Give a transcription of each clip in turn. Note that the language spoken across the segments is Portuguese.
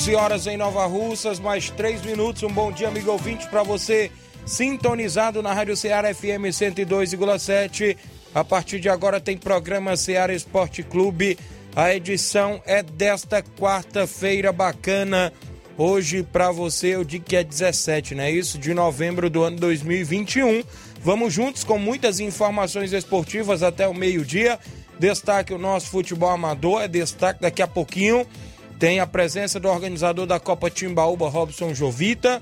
11 horas em Nova Russas, mais 3 minutos. Um bom dia, amigo ouvinte, para você sintonizado na Rádio Ceará FM 102,7. A partir de agora tem programa Ceará Esporte Clube. A edição é desta quarta-feira bacana. Hoje, para você, eu digo que é 17, não é isso? De novembro do ano 2021. Vamos juntos com muitas informações esportivas até o meio-dia. Destaque o nosso futebol amador, é destaque daqui a pouquinho. Tem a presença do organizador da Copa Timbaúba, Robson Jovita.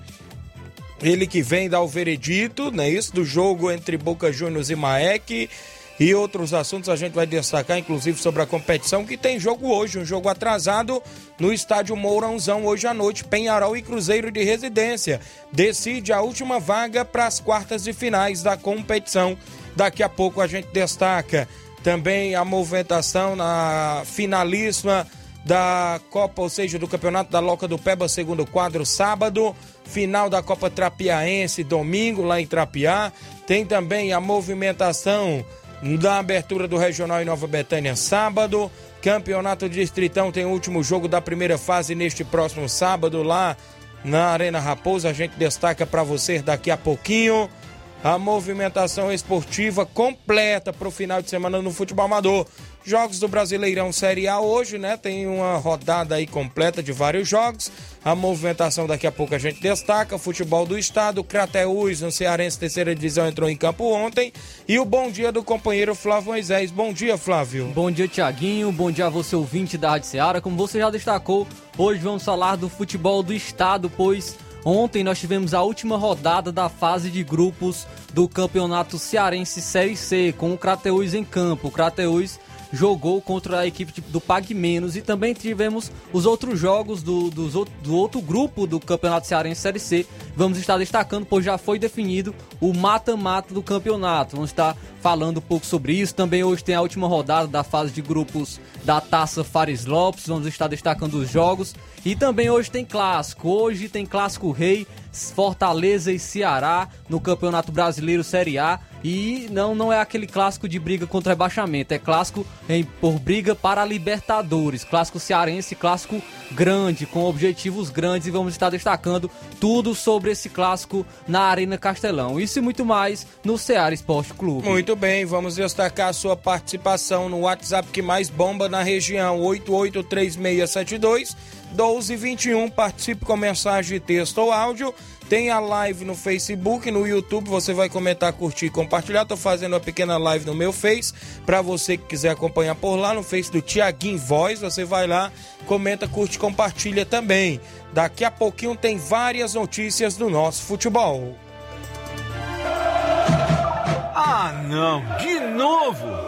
Ele que vem dar o veredito, né? Isso do jogo entre Boca Juniors e Maek. E outros assuntos a gente vai destacar, inclusive sobre a competição, que tem jogo hoje, um jogo atrasado no estádio Mourãozão, hoje à noite, Penharol e Cruzeiro de Residência. Decide a última vaga para as quartas de finais da competição. Daqui a pouco a gente destaca também a movimentação na finalíssima da Copa, ou seja, do Campeonato da Loca do Peba, segundo quadro, sábado. Final da Copa Trapiaense, domingo, lá em Trapiá. Tem também a movimentação da abertura do Regional em Nova Betânia, sábado. Campeonato Distritão tem o último jogo da primeira fase neste próximo sábado, lá na Arena Raposa. A gente destaca para você daqui a pouquinho a movimentação esportiva completa para o final de semana no futebol amador. Jogos do Brasileirão Série A hoje, né? Tem uma rodada aí completa de vários jogos. A movimentação daqui a pouco a gente destaca. Futebol do Estado, Crateús, no Cearense, terceira divisão, entrou em campo ontem. E o bom dia do companheiro Flávio Moisés. Bom dia, Flávio. Bom dia, Tiaguinho. Bom dia a você, ouvinte da Rádio Ceará. Como você já destacou, hoje vamos falar do futebol do Estado, pois Ontem nós tivemos a última rodada da fase de grupos do Campeonato Cearense Série C, com o Crateús em campo. O Crateús jogou contra a equipe do Pag Menos e também tivemos os outros jogos do, do, do outro grupo do Campeonato Cearense Série C. Vamos estar destacando, pois já foi definido o mata-mata do campeonato. Vamos estar falando um pouco sobre isso. Também hoje tem a última rodada da fase de grupos da Taça Fares Lopes. Vamos estar destacando os jogos. E também hoje tem clássico. Hoje tem clássico rei Fortaleza e Ceará no Campeonato Brasileiro Série A. E não, não é aquele clássico de briga contra rebaixamento, é clássico em, por briga para Libertadores. Clássico cearense, clássico grande, com objetivos grandes. E vamos estar destacando tudo sobre esse clássico na Arena Castelão. Isso e muito mais no Ceará Esporte Clube. Muito bem, vamos destacar a sua participação no WhatsApp que mais bomba na região: 883672 1221. Participe com mensagem de texto ou áudio. Tem a live no Facebook, no YouTube, você vai comentar, curtir compartilhar. Tô fazendo uma pequena live no meu Face, para você que quiser acompanhar por lá, no Face do Tiaguinho Voz, você vai lá, comenta, curte, compartilha também. Daqui a pouquinho tem várias notícias do nosso futebol. Ah, não, de novo!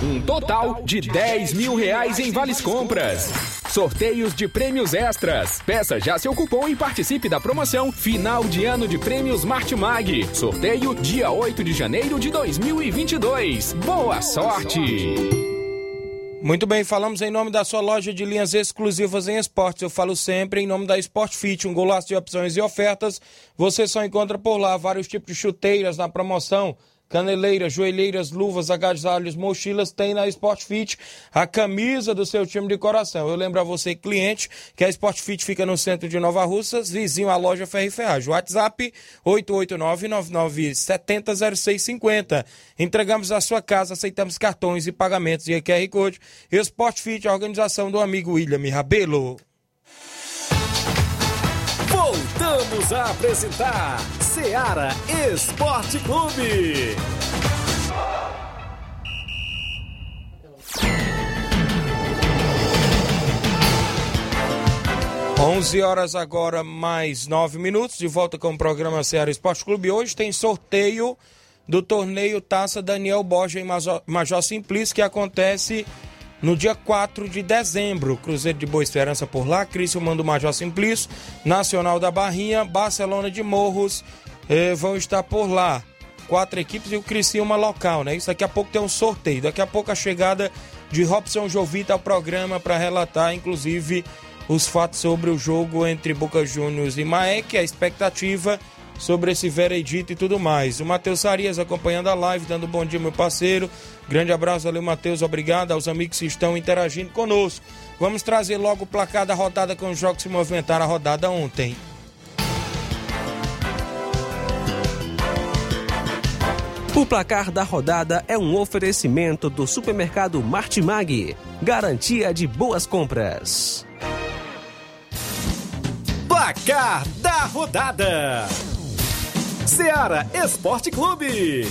Um total de 10 mil reais em vales compras. Sorteios de prêmios extras. Peça já seu cupom e participe da promoção Final de Ano de Prêmios Martimag. Sorteio dia 8 de janeiro de 2022. Boa sorte! Muito bem, falamos em nome da sua loja de linhas exclusivas em esportes. Eu falo sempre em nome da Sport Fit, um golaço de opções e ofertas. Você só encontra por lá vários tipos de chuteiras na promoção caneleiras, joelheiras, luvas, agasalhos, mochilas, tem na Sport Fit a camisa do seu time de coração. Eu lembro a você, cliente, que a Sport Fit fica no centro de Nova Russas, vizinho à loja Ferro Ferragem. WhatsApp 889-9970-0650. Entregamos a sua casa, aceitamos cartões e pagamentos e QR Code. E o Sport Fit, a organização do amigo William Rabelo. Voltamos a apresentar Seara Esporte Clube. 11 horas agora, mais 9 minutos, de volta com o programa Ceará Esporte Clube. Hoje tem sorteio do torneio Taça Daniel Borja em Major Simplício, que acontece no dia 4 de dezembro. Cruzeiro de Boa Esperança por lá, Crício Mando Major Simplício, Nacional da Barrinha, Barcelona de Morros eh, vão estar por lá. Quatro equipes e o Criciúma local, né? Isso daqui a pouco tem um sorteio. Daqui a pouco a chegada de Robson Jovita ao programa para relatar, inclusive, os fatos sobre o jogo entre Boca Juniors e Maek, a expectativa sobre esse veredito e tudo mais. O Matheus Arias acompanhando a live, dando um bom dia, meu parceiro. Grande abraço, valeu, Matheus. Obrigado aos amigos que estão interagindo conosco. Vamos trazer logo o placar da rodada com os jogos que se movimentaram a rodada ontem. O placar da rodada é um oferecimento do supermercado Martimag. Garantia de boas compras. Placar da rodada: Seara Esporte Clube.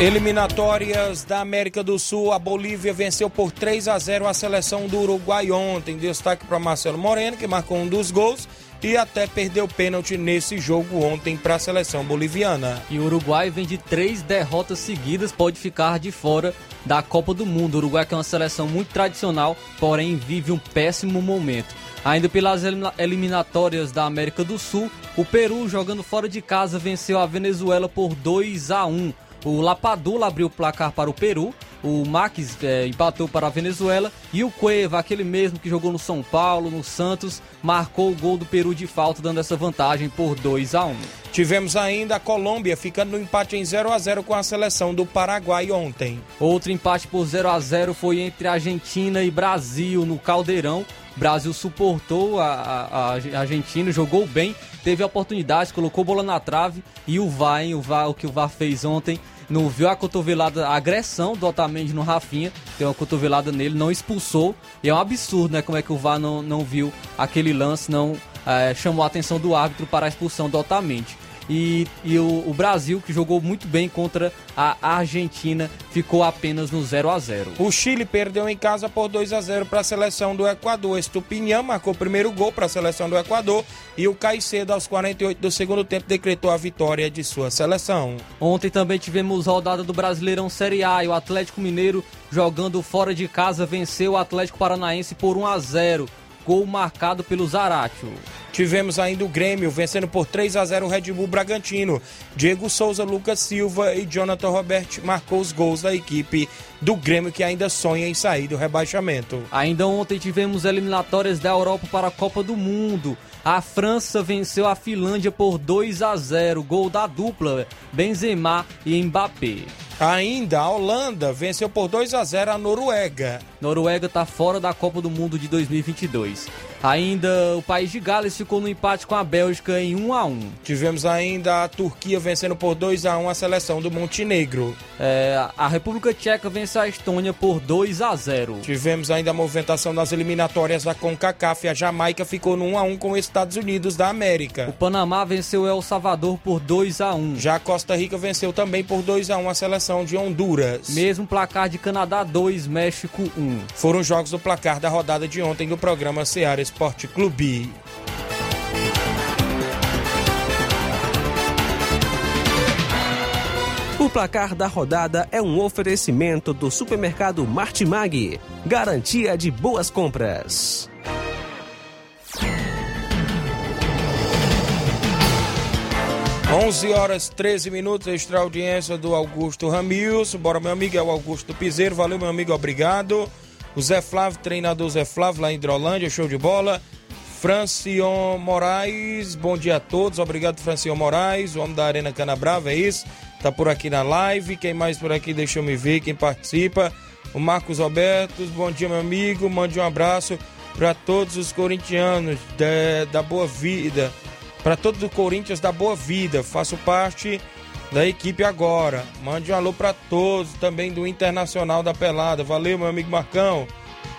Eliminatórias da América do Sul, a Bolívia venceu por 3 a 0 a seleção do Uruguai ontem. Destaque para Marcelo Moreno, que marcou um dos gols e até perdeu pênalti nesse jogo ontem para a seleção boliviana. E o Uruguai vem de três derrotas seguidas, pode ficar de fora da Copa do Mundo. O Uruguai que é uma seleção muito tradicional, porém vive um péssimo momento. Ainda pelas eliminatórias da América do Sul, o Peru jogando fora de casa venceu a Venezuela por 2 a 1. O Lapadula abriu o placar para o Peru, o Max é, empatou para a Venezuela e o Cueva, aquele mesmo que jogou no São Paulo, no Santos, marcou o gol do Peru de falta, dando essa vantagem por 2 a 1. Tivemos ainda a Colômbia ficando no empate em 0 a 0 com a seleção do Paraguai ontem. Outro empate por 0 a 0 foi entre Argentina e Brasil no Caldeirão. Brasil suportou a, a, a Argentina, jogou bem, teve oportunidades, colocou bola na trave e o VAR, o, VAR, o que o VAR fez ontem, não viu a cotovelada, a agressão do Otamendi no Rafinha, deu uma cotovelada nele, não expulsou. E é um absurdo, né? Como é que o VAR não, não viu aquele lance, não é, chamou a atenção do árbitro para a expulsão do Otamendi e, e o, o, Brasil, que jogou muito bem contra a Argentina, ficou apenas no 0 a 0 O Chile perdeu em casa por 2 a 0 para a seleção do Equador. Estupinhão marcou o primeiro gol para a seleção do Equador e o Caicedo, aos 48 do segundo tempo, decretou a vitória de sua seleção. Ontem também tivemos rodada do Brasileirão Série A e o Atlético Mineiro, jogando fora de casa, venceu o Atlético Paranaense por 1 a 0 gol marcado pelo Zaratio. Tivemos ainda o Grêmio vencendo por 3 a 0 o Red Bull Bragantino. Diego Souza, Lucas Silva e Jonathan Robert marcou os gols da equipe do Grêmio que ainda sonha em sair do rebaixamento. Ainda ontem tivemos eliminatórias da Europa para a Copa do Mundo. A França venceu a Finlândia por 2 a 0, gol da dupla Benzema e Mbappé. Ainda a Holanda venceu por 2 a 0 a Noruega. Noruega está fora da Copa do Mundo de 2022. Ainda o país de Gales ficou no empate com a Bélgica em 1 a 1. Tivemos ainda a Turquia vencendo por 2 a 1 a seleção do Montenegro. É, a República Tcheca venceu a Estônia por 2 a 0. Tivemos ainda a movimentação nas eliminatórias da CONCACAF. A Jamaica ficou no 1 a 1 com os Estados Unidos da América. O Panamá venceu El Salvador por 2 a 1. Já a Costa Rica venceu também por 2 a 1 a seleção de Honduras. Mesmo placar de Canadá 2, México 1. Foram jogos do placar da rodada de ontem do programa Seara Esporte Clube. O placar da rodada é um oferecimento do supermercado Martimag, garantia de boas compras. Onze horas 13 minutos, extra audiência do Augusto Ramilson. Bora, meu amigo, é o Augusto Piseiro. Valeu, meu amigo, obrigado. O Zé Flávio, treinador Zé Flávio, lá em Hidrolândia, show de bola. Francion Moraes, bom dia a todos. Obrigado, Francion Moraes, o homem da Arena Canabrava, é isso? Tá por aqui na live. Quem mais por aqui? Deixa eu me ver, quem participa. O Marcos Roberto, bom dia, meu amigo. Mande um abraço para todos os corintianos da, da Boa Vida. Para todos os Corinthians da Boa Vida. Faço parte da equipe agora. Mande um alô para todos, também do Internacional da Pelada. Valeu, meu amigo Marcão.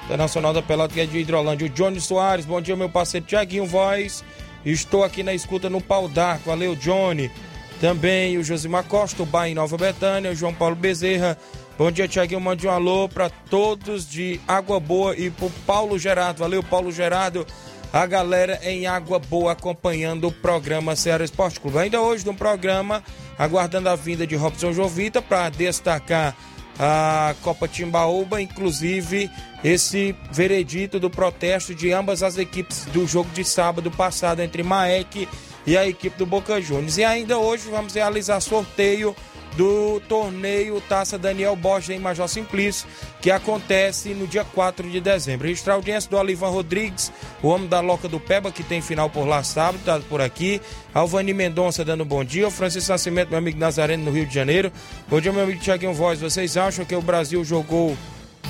Internacional da Pelada, que é de Hidrolândia. O Johnny Soares, bom dia, meu parceiro Tiaguinho Voz. Estou aqui na escuta no Pau d'Arco. Valeu, Johnny. Também o Josimar Costa, o Bar em Nova Betânia, o João Paulo Bezerra. Bom dia, Tiaguinho. Mande um alô para todos de Água Boa e pro Paulo Gerardo. Valeu, Paulo Gerardo. A galera em Água Boa acompanhando o programa Ceará Esporte Clube. Ainda hoje no programa, aguardando a vinda de Robson Jovita para destacar a Copa Timbaúba, inclusive esse veredito do protesto de ambas as equipes do jogo de sábado passado entre Maek e a equipe do Boca Juniors. E ainda hoje vamos realizar sorteio do torneio Taça Daniel Borges em Major Simplício, que acontece no dia 4 de dezembro. Registrar audiência do Olivan Rodrigues, o homem da Loca do Peba, que tem final por lá sábado, tá por aqui. Alvani Mendonça dando bom dia. O Francisco Nascimento, meu amigo Nazareno, no Rio de Janeiro. Bom dia, meu amigo Tiaguinho Voz. Vocês acham que o Brasil jogou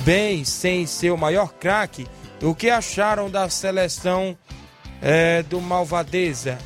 bem sem ser o maior craque? O que acharam da seleção é, do Malvadeza?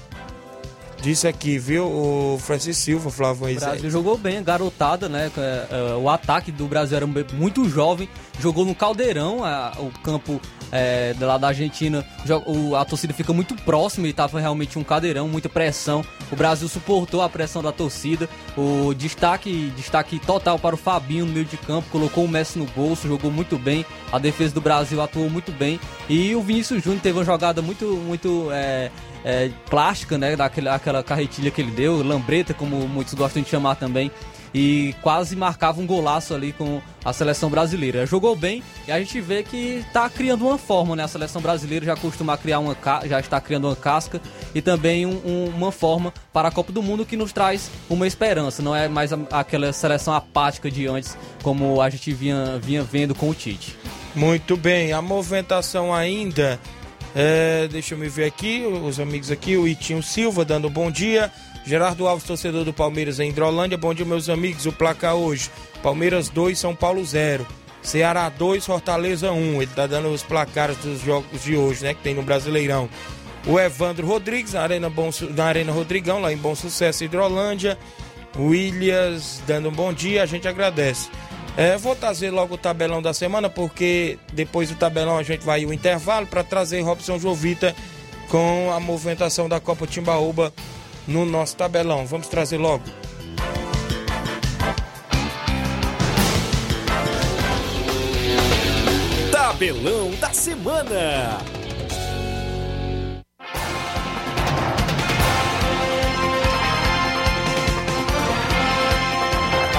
Disse aqui, viu? O Francisco Silva, Flávio O Moisés. Brasil jogou bem, garotada, né? É, é, O ataque do Brasil era muito jovem, jogou no Caldeirão, o campo é, lá da Argentina, o- a torcida fica muito próxima e estava realmente um caldeirão, muita pressão. O Brasil suportou a pressão da torcida. O destaque, destaque total para o Fabinho no meio de campo, colocou o Messi no bolso, jogou muito bem. A defesa do Brasil atuou muito bem. E o Vinícius Júnior teve uma jogada muito, muito é, é, plástica, né? Daquela aquela carretilha que ele deu, lambreta, como muitos gostam de chamar também. E quase marcava um golaço ali com a seleção brasileira. Jogou bem e a gente vê que está criando uma forma, né? A seleção brasileira já costuma criar uma já está criando uma casca e também um- um- uma forma para a Copa do Mundo que nos traz uma esperança. Não é mais a- aquela seleção apática de antes, como a gente vinha, vinha vendo com o Tite. Muito bem, a movimentação ainda. É, deixa eu me ver aqui, os amigos aqui, o Itinho Silva dando um bom dia. Gerardo Alves, torcedor do Palmeiras em Hidrolândia. Bom dia, meus amigos. O placar hoje: Palmeiras 2, São Paulo 0. Ceará 2, Fortaleza 1. Ele tá dando os placares dos jogos de hoje, né? Que tem no Brasileirão. O Evandro Rodrigues, na Arena, bom, na Arena Rodrigão, lá em Bom Sucesso, Hidrolândia. Williams dando um bom dia, a gente agradece. É, vou trazer logo o tabelão da semana, porque depois do tabelão a gente vai o intervalo para trazer Robson Jovita com a movimentação da Copa Timbaúba no nosso tabelão. Vamos trazer logo. Tabelão da semana.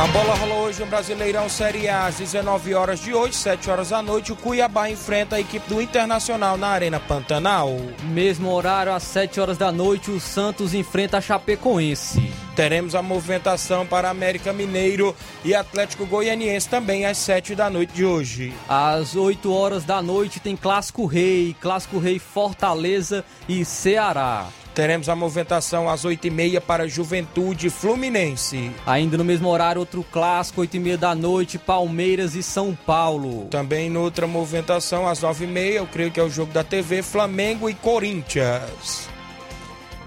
A bola rolou hoje no Brasileirão Série A às 19 horas de hoje, 7 horas da noite. O Cuiabá enfrenta a equipe do Internacional na Arena Pantanal. Mesmo horário, às 7 horas da noite, o Santos enfrenta a Chapecoense. Teremos a movimentação para América Mineiro e Atlético Goianiense também às 7 da noite de hoje. Às 8 horas da noite tem Clássico Rei, Clássico Rei Fortaleza e Ceará. Teremos a movimentação às 8h30 para Juventude Fluminense. Ainda no mesmo horário, outro clássico, 8h30 da noite, Palmeiras e São Paulo. Também noutra movimentação, às 9h30, eu creio que é o jogo da TV, Flamengo e Corinthians.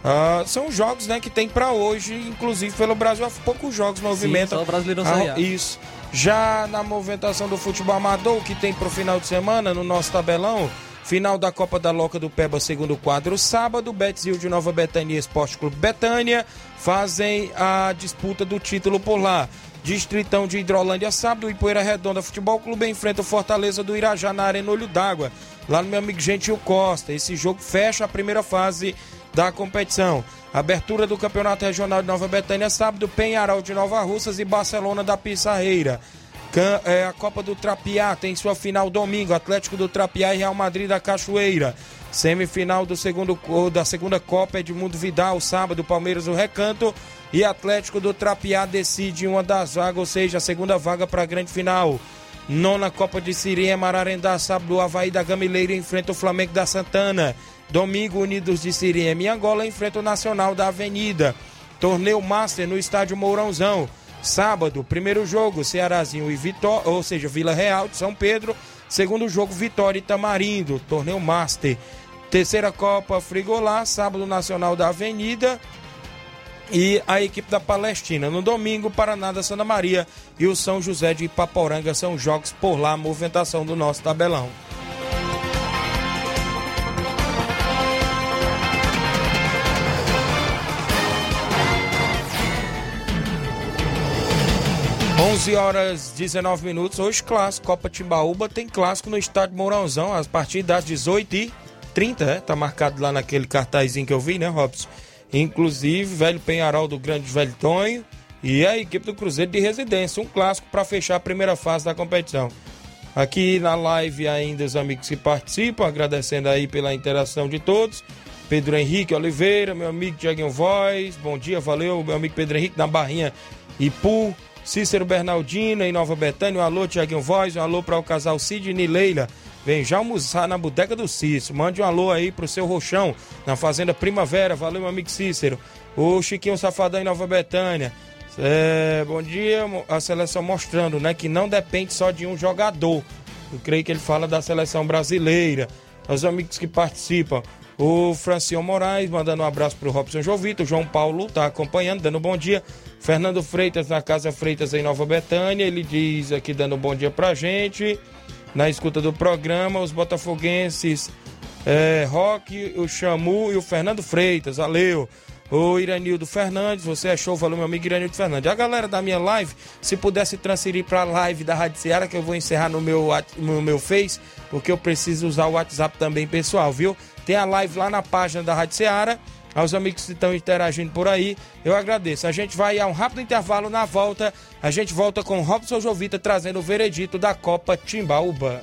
Ah, são jogos né, que tem para hoje, inclusive pelo Brasil, há poucos jogos movimentam. Sim, só o Brasileirão ah, Isso. Já na movimentação do futebol amador, que tem pro final de semana, no nosso tabelão, final da Copa da Loca do Peba, segundo quadro, sábado, Betzil de Nova Betânia Esporte Clube Betânia fazem a disputa do título por lá. Distritão de Hidrolândia, sábado, Ipoeira Redonda Futebol Clube enfrenta o Fortaleza do Irajá na Arena Olho d'Água, lá no meu amigo Gentil Costa. Esse jogo fecha a primeira fase da competição. Abertura do Campeonato Regional de Nova Betânia, sábado, Penharal de Nova Russas e Barcelona da Pissarreira. É, a Copa do Trapiá tem sua final domingo, Atlético do Trapiá e Real Madrid da Cachoeira. Semifinal do segundo, da segunda Copa Edmundo Vidal, sábado, Palmeiras do Recanto e Atlético do Trapiá decide uma das vagas, ou seja, a segunda vaga para a grande final. Nona Copa de Sirinha, Mararendá, sábado, Havaí da Gamileira enfrenta o Flamengo da Santana. Domingo, Unidos de Siriema e Angola enfrenta o Nacional da Avenida. Torneio Master no estádio Mourãozão. Sábado, primeiro jogo, Cearazinho e Vitória, ou seja, Vila Real de São Pedro. Segundo jogo, Vitória e Tamarindo, torneio Master. Terceira Copa Frigolá, sábado Nacional da Avenida. E a equipe da Palestina. No domingo, Paraná da Santa Maria e o São José de Ipaporanga são jogos por lá, movimentação do nosso tabelão. 11 horas 19 minutos. Hoje, clássico. Copa Timbaúba tem clássico no estádio Mourãozão, a partir das 18h30, é? Tá marcado lá naquele cartazinho que eu vi, né, Robson? Inclusive, velho Penharol do Grande Velho Tonho e a equipe do Cruzeiro de Residência. Um clássico para fechar a primeira fase da competição. Aqui na live ainda os amigos que participam, agradecendo aí pela interação de todos. Pedro Henrique Oliveira, meu amigo Diaguinho Voz, bom dia, valeu, meu amigo Pedro Henrique na Barrinha Ipu, Cícero Bernardino, em Nova Betânia. Um alô, Tiaguinho Voz. Um alô para o casal Sidney Leila. Vem já almoçar na boteca do Cícero. Mande um alô aí pro seu Rochão, na Fazenda Primavera. Valeu, meu amigo Cícero. O Chiquinho Safadão em Nova Betânia. É, bom dia, a seleção mostrando, né, que não depende só de um jogador. Eu creio que ele fala da seleção brasileira. Os amigos que participam. O Francion Moraes mandando um abraço pro Robson Jovito. O João Paulo tá acompanhando, dando um bom dia. Fernando Freitas na Casa Freitas em Nova Betânia. Ele diz aqui dando um bom dia pra gente. Na escuta do programa, os botafoguenses é, o Chamu e o Fernando Freitas. Valeu. O Iranildo Fernandes, você achou, valeu meu amigo Iranildo Fernandes. A galera da minha live, se pudesse transferir para a live da Rádio Ceará, que eu vou encerrar no meu, no meu Face, porque eu preciso usar o WhatsApp também pessoal, viu? Tem a live lá na página da Rádio Ceará aos amigos que estão interagindo por aí, eu agradeço. A gente vai a um rápido intervalo na volta. A gente volta com Robson Jovita trazendo o veredito da Copa Timbaúba.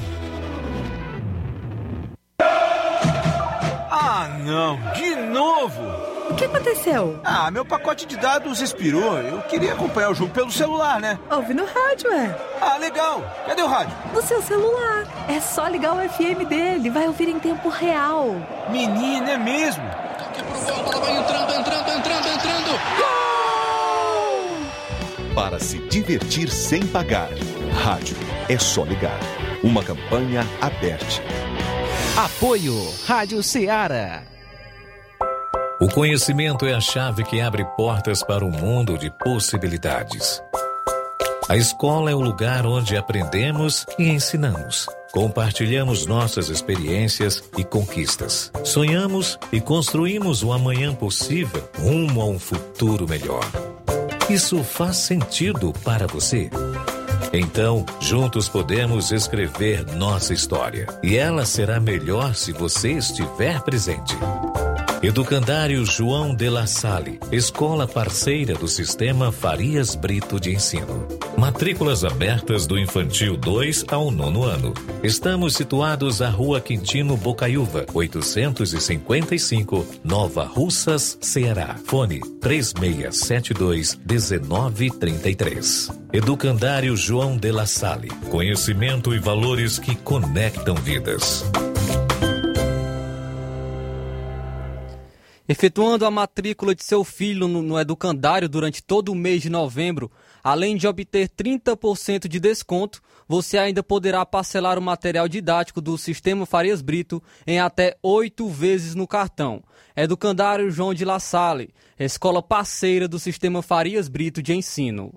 Ah, não, de novo! O que aconteceu? Ah, meu pacote de dados expirou. Eu queria acompanhar o jogo pelo celular, né? Ouve no rádio, é. Ah, legal. Cadê o rádio? No seu celular. É só ligar o FM dele, vai ouvir em tempo real. Menina, é mesmo? Toque pro gol, a bola vai entrando, entrando, entrando, entrando. Gol! para se divertir sem pagar. Rádio é só ligar. Uma campanha aberta. Apoio Rádio Ceará. O conhecimento é a chave que abre portas para um mundo de possibilidades. A escola é o lugar onde aprendemos e ensinamos. Compartilhamos nossas experiências e conquistas. Sonhamos e construímos um amanhã possível rumo a um futuro melhor. Isso faz sentido para você? Então, juntos podemos escrever nossa história. E ela será melhor se você estiver presente. Educandário João de La Salle, escola parceira do Sistema Farias Brito de Ensino. Matrículas abertas do infantil 2 ao nono ano. Estamos situados à Rua Quintino Bocaiúva, 855, Nova Russas, Ceará. Fone 3672 1933. Educandário João de La Salle. Conhecimento e valores que conectam vidas. Efetuando a matrícula de seu filho no, no educandário durante todo o mês de novembro, além de obter 30% de desconto, você ainda poderá parcelar o material didático do Sistema Farias Brito em até oito vezes no cartão. Educandário João de La Salle, escola parceira do Sistema Farias Brito de Ensino.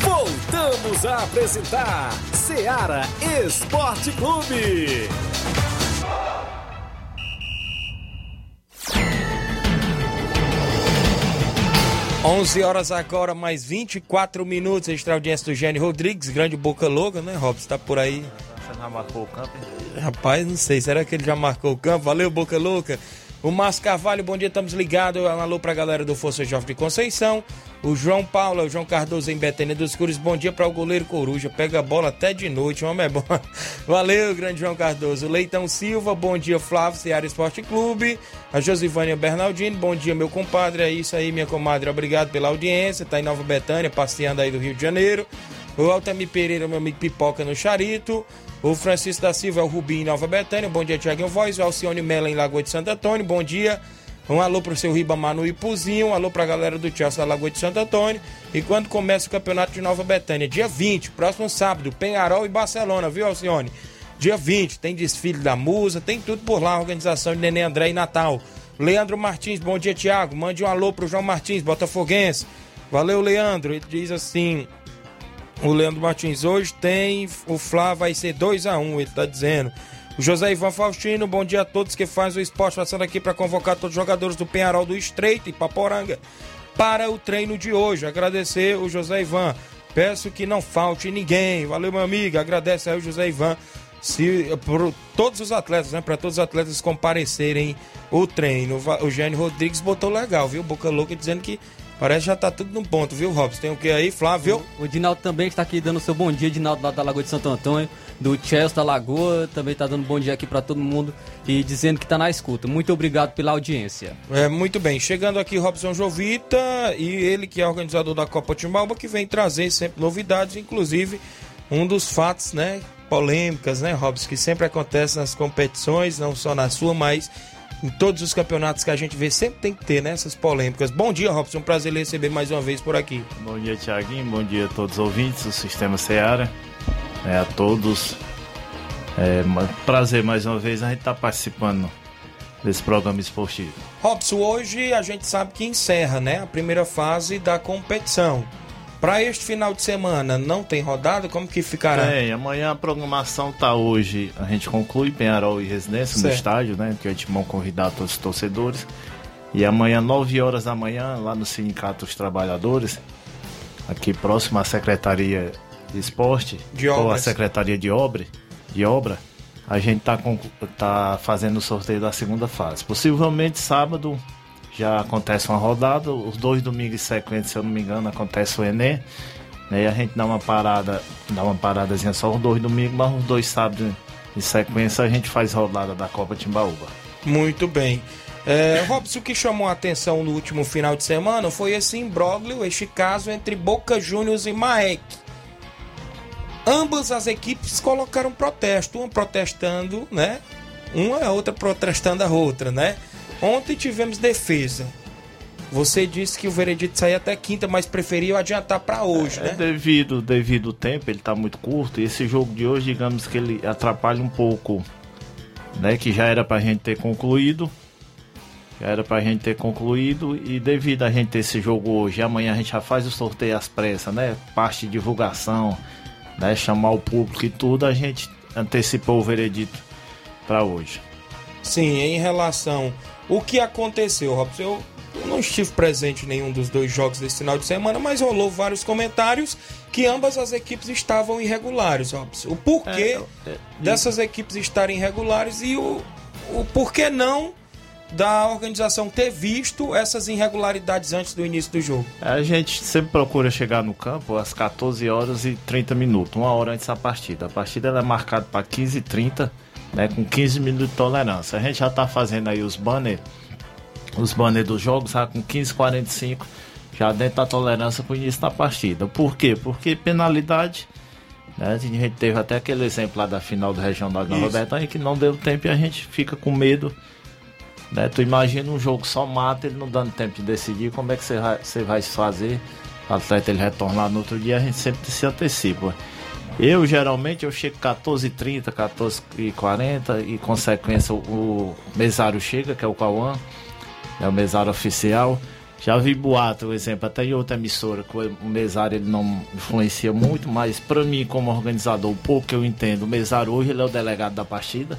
Voltamos a apresentar Seara Esporte Clube. 11 horas agora, mais 24 minutos. Extra audiência do Gênio Rodrigues, grande boca louca, né, Robson? Tá por aí. Você já marcou o campo? Rapaz, não sei. Será que ele já marcou o campo? Valeu, boca louca. O Márcio Carvalho, bom dia, estamos ligados. Um alô pra galera do Força Jovem de Conceição. O João Paulo, o João Cardoso em Betânia dos Cures. Bom dia para o goleiro Coruja. Pega a bola até de noite, o homem é bom. Valeu, grande João Cardoso. Leitão Silva, bom dia, Flávio, Ceará Esporte Clube. A Josivânia Bernardino, bom dia, meu compadre. É isso aí, minha comadre. Obrigado pela audiência. Tá em Nova Betânia, passeando aí do Rio de Janeiro. O Altamir Pereira, meu amigo Pipoca no Charito. O Francisco da Silva é o Rubim em Nova Betânia. Bom dia, Tiaguinho Voz. O Alcione Mela em Lagoa de Santo Antônio. Bom dia. Um alô pro seu Ribamar no Ipuzinho. Um alô pra galera do Chelsea da Lagoa de Santo Antônio. E quando começa o campeonato de Nova Betânia? Dia 20, próximo sábado. Penharol e Barcelona, viu, Alcione? Dia 20, tem desfile da Musa, tem tudo por lá. Organização de Nenê André e Natal. Leandro Martins, bom dia, Tiago. Mande um alô pro João Martins, Botafoguense. Valeu, Leandro. Ele diz assim: o Leandro Martins, hoje tem. O Flá vai ser 2 a 1 um, ele tá dizendo. O José Ivan Faustino, bom dia a todos que fazem o esporte, passando aqui para convocar todos os jogadores do Penharol do Estreito e Paporanga para o treino de hoje. Agradecer o José Ivan. Peço que não falte ninguém. Valeu, meu amigo. Agradece aí o José Ivan. Se, por todos os atletas, né? Para todos os atletas comparecerem o treino. O Gênio Rodrigues botou legal, viu? Boca Louca dizendo que Parece que já tá tudo num ponto, viu, Robson? Tem o que aí, Flávio? O, o Dinaldo também está aqui dando seu bom dia, Dinaldo lá da Lagoa de Santo Antônio, do Chelsea da Lagoa, também tá dando bom dia aqui para todo mundo e dizendo que tá na escuta. Muito obrigado pela audiência. É, muito bem. Chegando aqui Robson Jovita e ele que é organizador da Copa Timbalba, que vem trazer sempre novidades, inclusive um dos fatos, né, polêmicas, né, Robson, que sempre acontece nas competições, não só na sua, mas em todos os campeonatos que a gente vê, sempre tem que ter né, essas polêmicas. Bom dia, Robson. Um prazer receber mais uma vez por aqui. Bom dia, Tiaguinho. Bom dia a todos os ouvintes do Sistema Seara. É, a todos. É, prazer mais uma vez a gente estar tá participando desse programa esportivo. Robson, hoje a gente sabe que encerra né, a primeira fase da competição. Para este final de semana, não tem rodada? Como que ficará? Tem, amanhã a programação tá hoje. A gente conclui Penharol e Residência certo. no estádio, né? Que a gente vão convidar todos os torcedores. E amanhã, 9 horas da manhã, lá no Sindicato dos Trabalhadores, aqui próximo à Secretaria de Esporte, de ou a Secretaria de Obra, de Obra, a gente tá, com, tá fazendo o sorteio da segunda fase. Possivelmente sábado já acontece uma rodada, os dois domingos sequência, se eu não me engano, acontece o Enem. Né, e a gente dá uma parada, dá uma paradazinha só os dois domingos, mas os dois sábados em sequência a gente faz rodada da Copa Timbaúba. Muito bem. É, Robson, o que chamou a atenção no último final de semana foi esse imbróglio, este caso entre Boca Juniors e Maek. Ambas as equipes colocaram protesto, uma protestando, né? Uma a outra protestando a outra, né? Ontem tivemos defesa Você disse que o veredito saía até quinta, mas preferiu adiantar para hoje, É né? devido, devido ao tempo, ele tá muito curto. E esse jogo de hoje, digamos que ele atrapalha um pouco, né? Que já era pra gente ter concluído. Já era pra gente ter concluído. E devido a gente ter esse jogo hoje, amanhã a gente já faz o sorteio às pressas, né? Parte de divulgação, né? Chamar o público e tudo, a gente antecipou o veredito para hoje. Sim, em relação o que aconteceu, Robson, eu, eu não estive presente em nenhum dos dois jogos desse final de semana, mas rolou vários comentários que ambas as equipes estavam irregulares, Robson. O porquê dessas equipes estarem irregulares e o, o porquê não da organização ter visto essas irregularidades antes do início do jogo. A gente sempre procura chegar no campo às 14 horas e 30 minutos, uma hora antes da partida. A partida ela é marcada para 15 e 30, né, com 15 minutos de tolerância. A gente já está fazendo aí os banners, os banners dos jogos, já com 15 e 45, já dentro da tolerância para o início da partida. Por quê? Porque penalidade, né, a gente teve até aquele exemplo lá da final do Regional da. Roberta, aí que não deu tempo e a gente fica com medo né? Tu imagina um jogo só mata, ele não dando tempo de decidir, como é que você vai, você vai se fazer? O atleta ele retornar no outro dia, a gente sempre se antecipa. Eu geralmente eu chego 14h30, 14h40 e consequência o, mesário chega, que é o Cauã, é o mesário oficial. Já vi boato, por exemplo, até em outra emissora, que o mesário ele não influencia muito, mas para mim, como organizador, o pouco que eu entendo, o mesário hoje ele é o delegado da partida.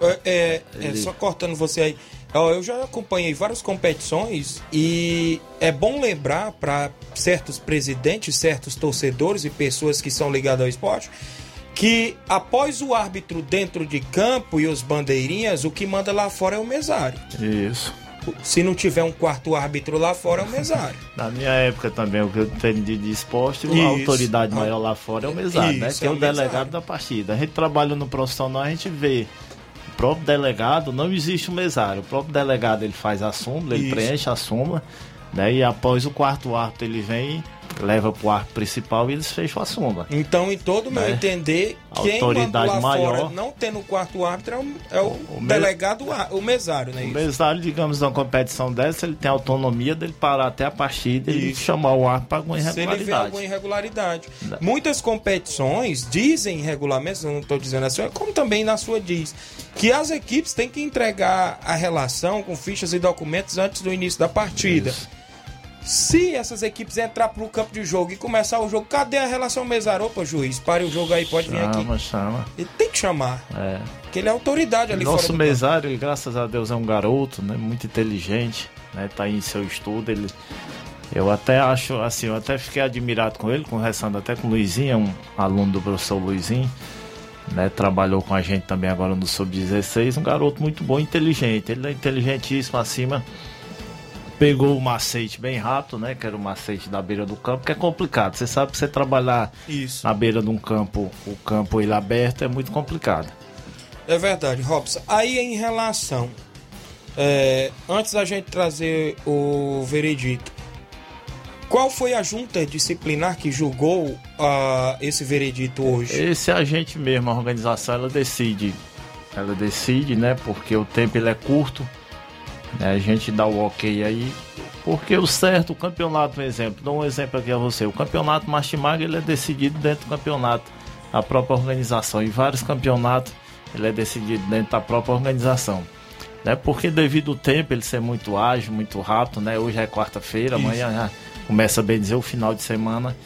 É, é, é, Ele- só cortando você aí. Eu já acompanhei várias competições e é bom lembrar para certos presidentes, certos torcedores e pessoas que são ligadas ao esporte que após o árbitro dentro de campo e os bandeirinhas, o que manda lá fora é o mesário. Isso. Se não tiver um quarto árbitro lá fora, é o mesário. Na minha época também, o que eu entendi de esporte, Isso. a autoridade maior lá fora é o mesário, né? Isso, Que é é o o mesário. delegado da partida. A gente trabalha no profissional, a gente vê o próprio delegado, não existe um mesário. O próprio delegado ele faz a súmula, ele Isso. preenche a súmula, né? E após o quarto árbitro ele vem, leva pro árbitro principal e eles fecham a súmula. Então, em todo o meu Né? entender, quem Autoridade maior. fora, não tendo o quarto árbitro, é o, é o me- delegado, o mesário, né? O Isso. mesário, digamos, numa competição dessa, ele tem autonomia dele parar até a partida e Isso. chamar o árbitro para alguma Se ele vê irregularidade. alguma irregularidade. Muitas competições dizem em regulamentos, não estou dizendo assim, como também na sua diz, que as equipes têm que entregar a relação com fichas e documentos antes do início da partida. Se essas equipes entrar pro campo de jogo e começar o jogo, cadê a relação mesário? Opa, juiz, pare o jogo aí, pode vir aqui. Chama, chama. Ele tem que chamar, É. porque ele é autoridade ali Nosso mesário, ele, graças a Deus, é um garoto, né? Muito inteligente, né? Tá aí em seu estudo. Ele, eu até acho, assim, eu até fiquei admirado com ele, conversando até com o Luizinho, é um aluno do professor Luizinho, né? Trabalhou com a gente também agora no Sub-16. Um garoto muito bom, inteligente. Ele é inteligentíssimo acima. Pegou o macete bem rápido, né? Que era o macete da beira do campo, que é complicado. Você sabe que você trabalhar Isso. na beira de um campo, o campo ele aberto, é muito complicado. É verdade, Robson. Aí em relação. é, antes da gente trazer o veredito, qual foi a junta disciplinar que julgou ah, esse veredito hoje? Esse é a gente mesmo, a organização, ela decide. Ela decide, né? Porque o tempo ele é curto. Né, a gente dá o ok aí. Porque o certo, o campeonato, por exemplo, dou um exemplo aqui a você. O campeonato Martimag ele é decidido dentro do campeonato, a própria organização. E vários campeonatos ele é decidido dentro da própria organização. Né, porque devido ao tempo ele ser muito ágil, muito rápido, né? Hoje é quarta-feira, amanhã já começa bem dizer o final de semana.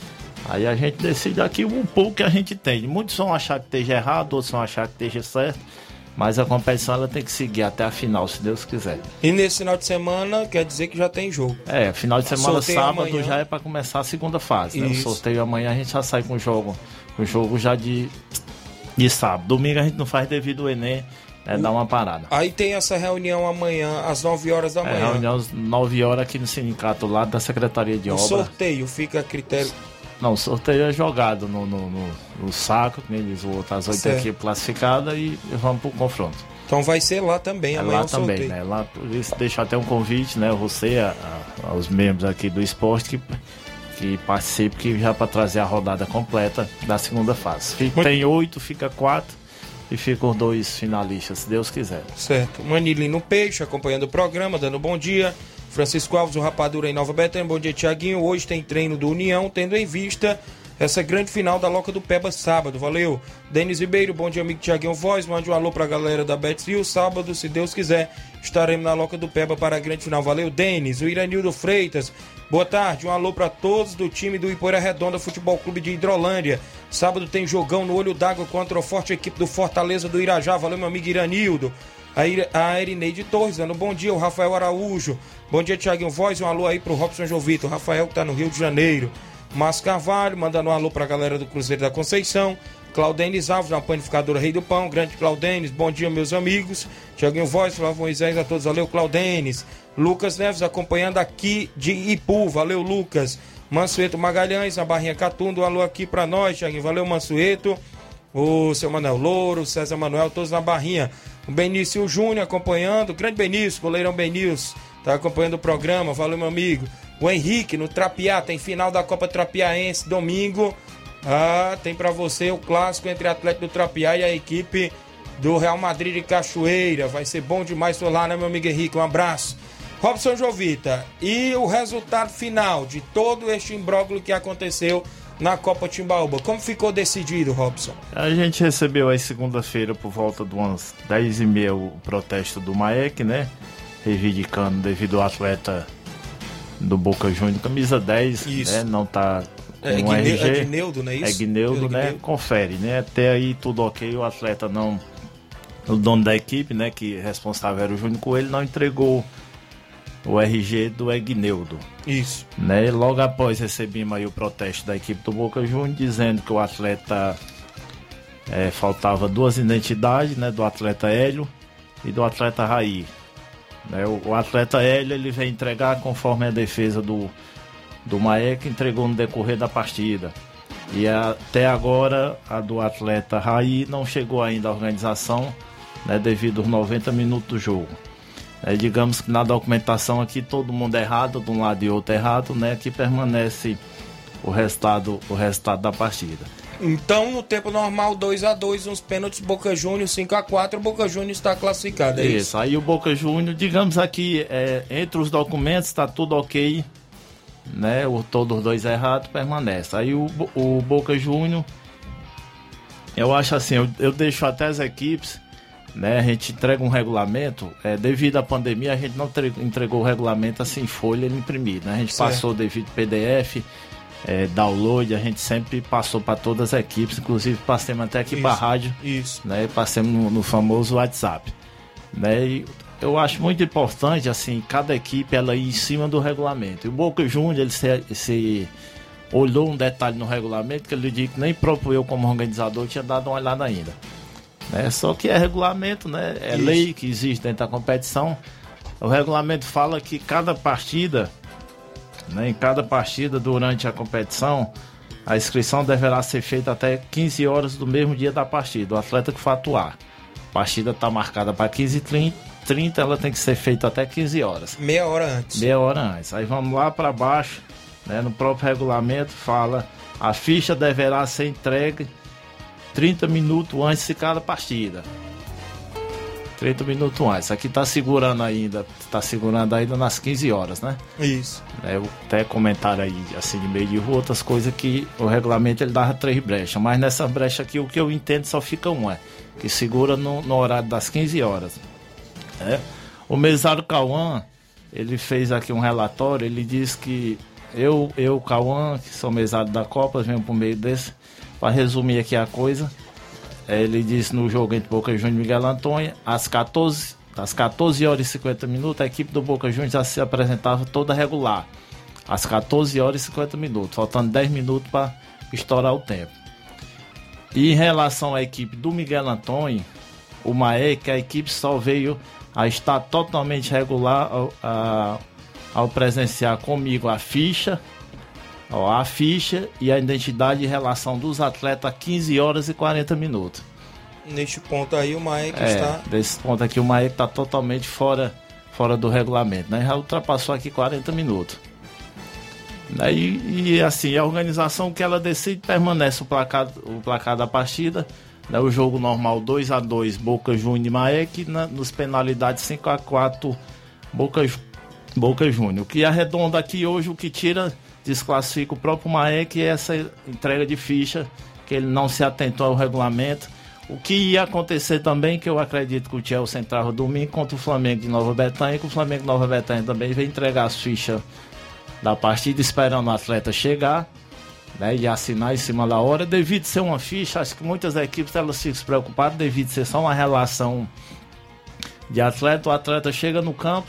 Aí a gente decide aqui um pouco que a gente tem. Muitos vão achar que esteja errado, outros vão achar que esteja certo. Mas a competição ela tem que seguir até a final, se Deus quiser. E nesse final de semana quer dizer que já tem jogo. É, final de semana, Sorteio sábado, amanhã. já é para começar a segunda fase. Né? O sorteio amanhã a gente já sai com o jogo. O jogo já de, de sábado. Domingo a gente não faz devido ao Enem, né? Dá uma parada. Aí tem essa reunião amanhã, às 9 horas da É, manhã. reunião às 9 horas aqui no sindicato lá da Secretaria de o Obra. sorteio fica a critério. Não, o sorteio é jogado no, no, no- no saco, o outro, as oito equipes classificadas e vamos pro confronto. Então vai ser lá também, É amanhã lá o também, sorteio. né? Lá, por isso, deixar até um convite, né? Você, a- a- aos membros aqui do esporte que, que participem, que já para trazer a rodada completa da segunda fase. Tem oito, fica quatro e ficam dois finalistas, se Deus quiser. Certo. Manilino Peixe acompanhando o programa, dando bom dia. Francisco Alves, o Rapadura em Nova Betânia. Bom dia, Tiaguinho. Hoje tem treino do União, tendo em vista essa grande final da Loca do Peba sábado. Valeu. Denis Ribeiro, bom dia, amigo Tiaguinho Voz. Mande um alô pra galera da Betzville. Sábado, se Deus quiser, estaremos na Loca do Peba para a grande final. Valeu, Denis. O Iranildo Freitas, boa tarde. Um alô para todos do time do Ipoeira Redonda Futebol Clube de Hidrolândia. Sábado tem jogão no Olho d'Água contra a forte equipe do Fortaleza do Irajá. Valeu, meu amigo Iranildo. A Erineide Torres, dando bom dia. O Rafael Araújo. Bom dia, Tiaguinho Voz. Um alô aí pro Robson Jovito. O Rafael que tá no Rio de Janeiro. Márcio Carvalho, mandando um alô pra galera do Cruzeiro da Conceição. Claudenis Alves, na panificadora Rei do Pão. Grande Claudenis, bom dia, meus amigos. Tiaguinho Voz, Flávio Moisés, a todos. Valeu, Claudenis. Lucas Neves acompanhando aqui de Ipu. Valeu, Lucas. Mansueto Magalhães, na Barrinha Catunda. Um alô aqui pra nós, Tiaguinho. Valeu, Mansueto. O seu Manuel Louro, César Manuel, todos na Barrinha. O Benício Júnior acompanhando. Grande Benício, goleirão Benício. Tá acompanhando o programa. Valeu, meu amigo. O Henrique no Trapiá. Tem final da Copa Trapiaense domingo. Ah, tem para você o clássico entre Atlético do Trapiá e a equipe do Real Madrid de Cachoeira. Vai ser bom demais por lá, né, meu amigo Henrique? Um abraço. Robson Jovita, e o resultado final de todo este imbróglio que aconteceu na Copa Timbaúba. Como ficou decidido, Robson? A gente recebeu aí segunda-feira por volta de umas 10h30 o protesto do Maek, né? Reivindicando devido ao atleta do Boca Juniors, camisa 10, Isso. né? Não tá com É, um Guine- RG. é Guineudo, não é isso? É Guineudo, É né? Guineudo. Confere, né? Até aí tudo ok, o atleta não... O dono da equipe, né? Que responsável era o Júnior Coelho, não entregou o RG do Egneudo. Isso. Né? Logo após recebemos aí o protesto da equipe do Boca Juniors dizendo que o atleta eh, faltava duas identidades, né, do atleta Hélio e do atleta Raí. Né? O, o atleta Hélio ele vem entregar conforme a defesa do do Maé que entregou no decorrer da partida. E até agora a do atleta Raí não chegou ainda à organização, né, devido aos 90 minutos do jogo. É, digamos que na documentação aqui todo mundo é errado, de um lado e outro errado, né? Que permanece o resultado, o resultado da partida. Então, no tempo normal, 2 a 2 uns pênaltis Boca Juniors, 5 a 4 Boca Juniors está classificado, é isso. isso? Aí o Boca Júnior, digamos aqui, é, entre os documentos está tudo ok, né? O, todos os dois errados permanece. Aí o, o Boca Júnior, eu acho assim, eu, eu deixo até as equipes, né? A gente entrega um regulamento, é, devido à pandemia a gente não tre- entregou o regulamento assim folha imprimido, né? A gente Certo. passou devido PDF, é, download, a gente sempre passou para todas as equipes, inclusive passamos até aqui para a rádio, Isso. né? Passamos no, no famoso WhatsApp, né? E eu acho muito importante assim cada equipe ela ir em cima do regulamento. E o Boca Juniors ele se, se olhou um detalhe no regulamento que ele disse que nem próprio eu como organizador tinha dado uma olhada ainda. Né? Só que é regulamento, né? É Isso. lei que existe dentro da competição. O regulamento fala que cada partida, né, em cada partida durante a competição, a inscrição deverá ser feita até 15 horas do mesmo dia da partida, o atleta que for atuar. A partida está marcada para 15 h 30, ela tem que ser feita até 15 horas. Meia hora antes. Meia hora antes. Aí vamos lá para baixo, né, no próprio regulamento fala a ficha deverá ser entregue 30 minutos antes de cada partida. 30 minutos antes. Aqui tá segurando ainda, tá segurando ainda nas 15 horas, né? Isso. É, eu até comentaram aí, assim, de meio de rua, outras coisas que o regulamento ele dava três brechas, mas nessa brecha aqui o que eu entendo só fica uma, que segura no, no horário das 15 horas. né? O mesário Cauã, ele fez aqui um relatório, ele diz que eu, eu Cauã, que sou mesário da Copa, venho por meio desse, para resumir aqui a coisa, é, ele disse no jogo entre Boca Juniors e Miguel Antônio, às 14, às 14 horas e 50 minutos, a equipe do Boca Juniors já se apresentava toda regular. Às 14 horas e 50 minutos, faltando 10 minutos para estourar o tempo. E em relação à equipe do Miguel Antônio, o Maé, que a equipe só veio a estar totalmente regular ao, a- ao presenciar comigo a ficha, ó, a ficha e a identidade e relação dos atletas 15 horas e 40 minutos. Neste ponto aí, o Maek É, está. desse ponto aqui o Maek está totalmente fora, fora do regulamento, né? Já ultrapassou aqui 40 minutos. Né, E, e, assim, a organização que ela decide permanece o placar, o placar da partida. Né? O jogo normal 2 a 2 Boca Juniors e Maek. Na, nos penalidades 5 a 4 Boca, Boca Júnior. O que arredonda aqui hoje, o que tira, desclassifica o próprio Maek é essa entrega de ficha, que ele não se atentou ao regulamento. O que ia acontecer também, que eu acredito que o Chelsea entrava domingo contra o Flamengo de Nova Betânia, que o Flamengo de Nova Betânia também vai entregar as fichas da partida, esperando o atleta chegar né, e assinar em cima da hora. Devido ser uma ficha, acho que muitas equipes elas ficam preocupadas, devido ser só uma relação de atleta, o atleta chega no campo,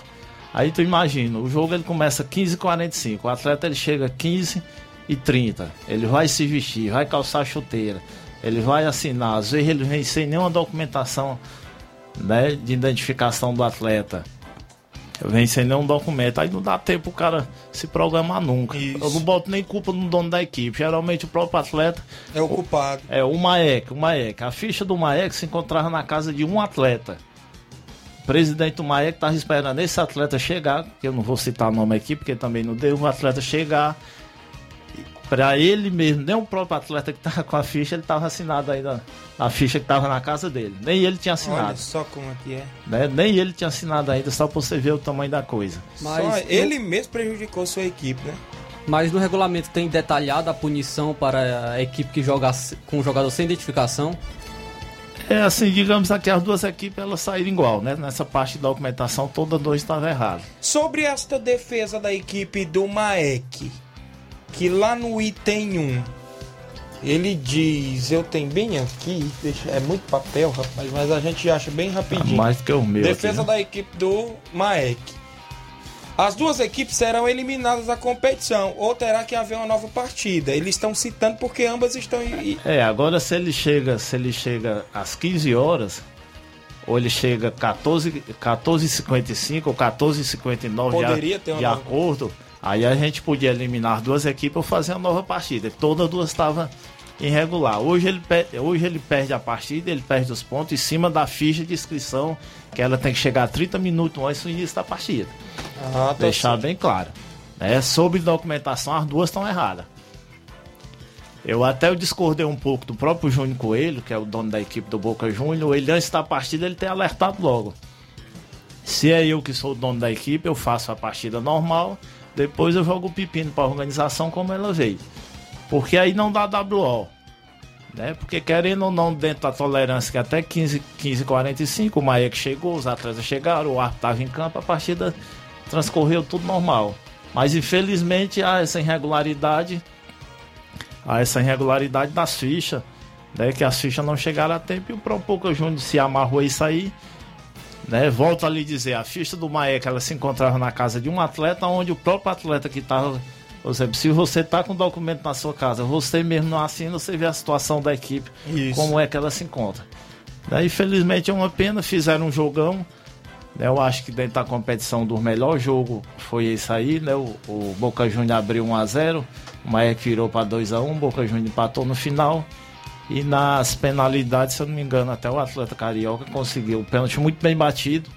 aí tu imagina, o jogo ele começa 15h45, o atleta ele chega 15 e 30 ele vai se vestir, vai calçar chuteira, ele vai assinar, às vezes ele vem sem nenhuma documentação né, de identificação do atleta. Vem sem nenhum documento, aí não dá tempo o cara se programar nunca. Isso. Eu não boto nem culpa no dono da equipe. Geralmente o próprio atleta. É o culpado. É o Maek, o Maek. A ficha do Maek se encontrava na casa de um atleta. O presidente do Maek estava esperando esse atleta chegar, que eu não vou citar o nome aqui, porque também não deu, o atleta chegar para ele mesmo, nem o próprio atleta que estava com a ficha, ele estava assinado ainda, a ficha que estava na casa dele. Nem ele tinha assinado. Olha só como é que é. Né? Nem ele tinha assinado ainda, só para você ver o tamanho da coisa. Mas só ele mesmo prejudicou sua equipe, né? Mas no regulamento tem detalhado a punição para a equipe que joga com o jogador sem identificação? É assim, digamos que as duas equipes elas saíram igual, né? Nessa parte de documentação toda dois estava errado. Sobre esta defesa da equipe do Maek, que lá no item 1 ele diz, eu tenho bem aqui, deixa, é muito papel, rapaz, mas a gente acha bem rapidinho. É mais que o meu. Defesa aqui, né? da equipe do Maek. As duas equipes serão eliminadas da competição, ou terá que haver uma nova partida. Eles estão citando porque ambas estão. É, agora se ele chega, se ele chega às 15 horas, ou ele chega 14 14:55 ou 14:59 Poderia de, ter de nova... acordo Aí a gente podia eliminar duas equipes ou fazer uma nova partida. Todas duas estavam irregular. Hoje ele, hoje ele perde a partida, ele perde os pontos em cima da ficha de inscrição, que ela tem que chegar a 30 minutos antes do início da partida. Ah, tá Deixar sim. bem claro. É, sobre documentação, as duas estão erradas. Eu até discordei um pouco do próprio Júnior Coelho, que é o dono da equipe do Boca Júnior. Ele antes da partida ele tem alertado logo. Se é eu que sou o dono da equipe, eu faço a partida normal depois eu jogo o pepino para a organização como ela veio. Porque aí não dá WO. Né? Porque querendo ou não, dentro da tolerância que até 15, 15 45 o Maia que chegou, os atletas chegaram, o árbitro estava em campo, a partida transcorreu tudo normal. Mas infelizmente há essa irregularidade, há essa irregularidade das fichas, né? Que as fichas não chegaram a tempo e o Pro Pouco Júnior se amarrou isso aí né? Volto a lhe dizer, a ficha do Maek ela se encontrava na casa de um atleta, onde o próprio atleta que estava. Por exemplo, se você está com documento na sua casa, você mesmo não assina, você vê a situação da equipe, Isso. como é que ela se encontra. Daí, felizmente, é uma pena, fizeram um jogão. Né? Eu acho que dentro da competição do melhor jogo foi esse aí, né? O, o Boca Juniors abriu 1 a 0 o Maek virou para 2 a 1 o Boca Juniors empatou no final. E nas penalidades, se eu não me engano, até o atleta carioca conseguiu um pênalti muito bem batido.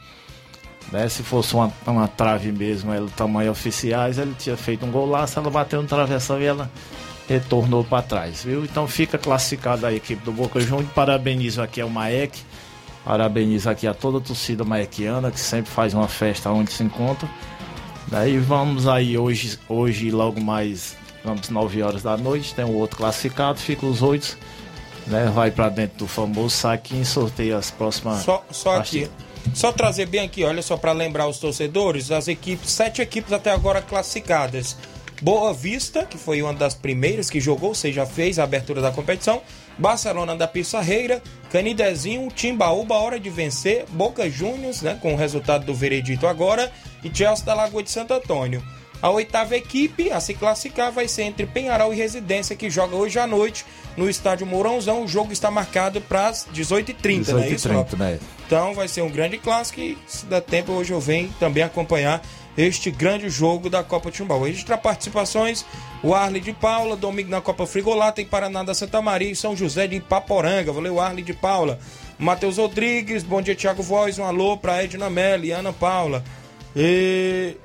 Né? Se fosse uma, uma trave mesmo, ela tamanho oficiais, ele tinha feito um golaço, ela bateu no travessão e ela retornou para trás, viu? Então fica classificada a equipe do Boca Juniors. Parabenizo aqui ao Maek, parabenizo aqui a toda a torcida maekiana que sempre faz uma festa onde se encontra. Daí vamos aí hoje, hoje logo mais, vamos 9 horas da noite, tem o outro classificado, fica os oito né, vai para dentro do famoso saquinho e sorteia as próximas. Só, só aqui. Só trazer bem aqui, olha só para lembrar os torcedores, as equipes, sete equipes até agora classificadas. Boa Vista, que foi uma das primeiras que jogou, ou seja, fez a abertura da competição. Barcelona da Pissarreira, Canidezinho, Timbaúba, Hora de Vencer, Boca Juniors, né, com o resultado do veredito agora, e Chelsea da Lagoa de Santo Antônio. A oitava equipe a se classificar vai ser entre Penharol e Residência, que joga hoje à noite no estádio Mourãozão. O jogo está marcado para as 18h30, 18 não é isso? 30, né? Então vai ser um grande clássico e se der tempo hoje eu venho também acompanhar este grande jogo da Copa Timbal. Extra participações, o Arley de Paula, domingo na Copa Frigolá, tem Paraná da Santa Maria e São José de Ipaporanga. Valeu, Arley de Paula. Matheus Rodrigues, bom dia, Thiago Voz, um alô para Edna Melli, Ana Paula. E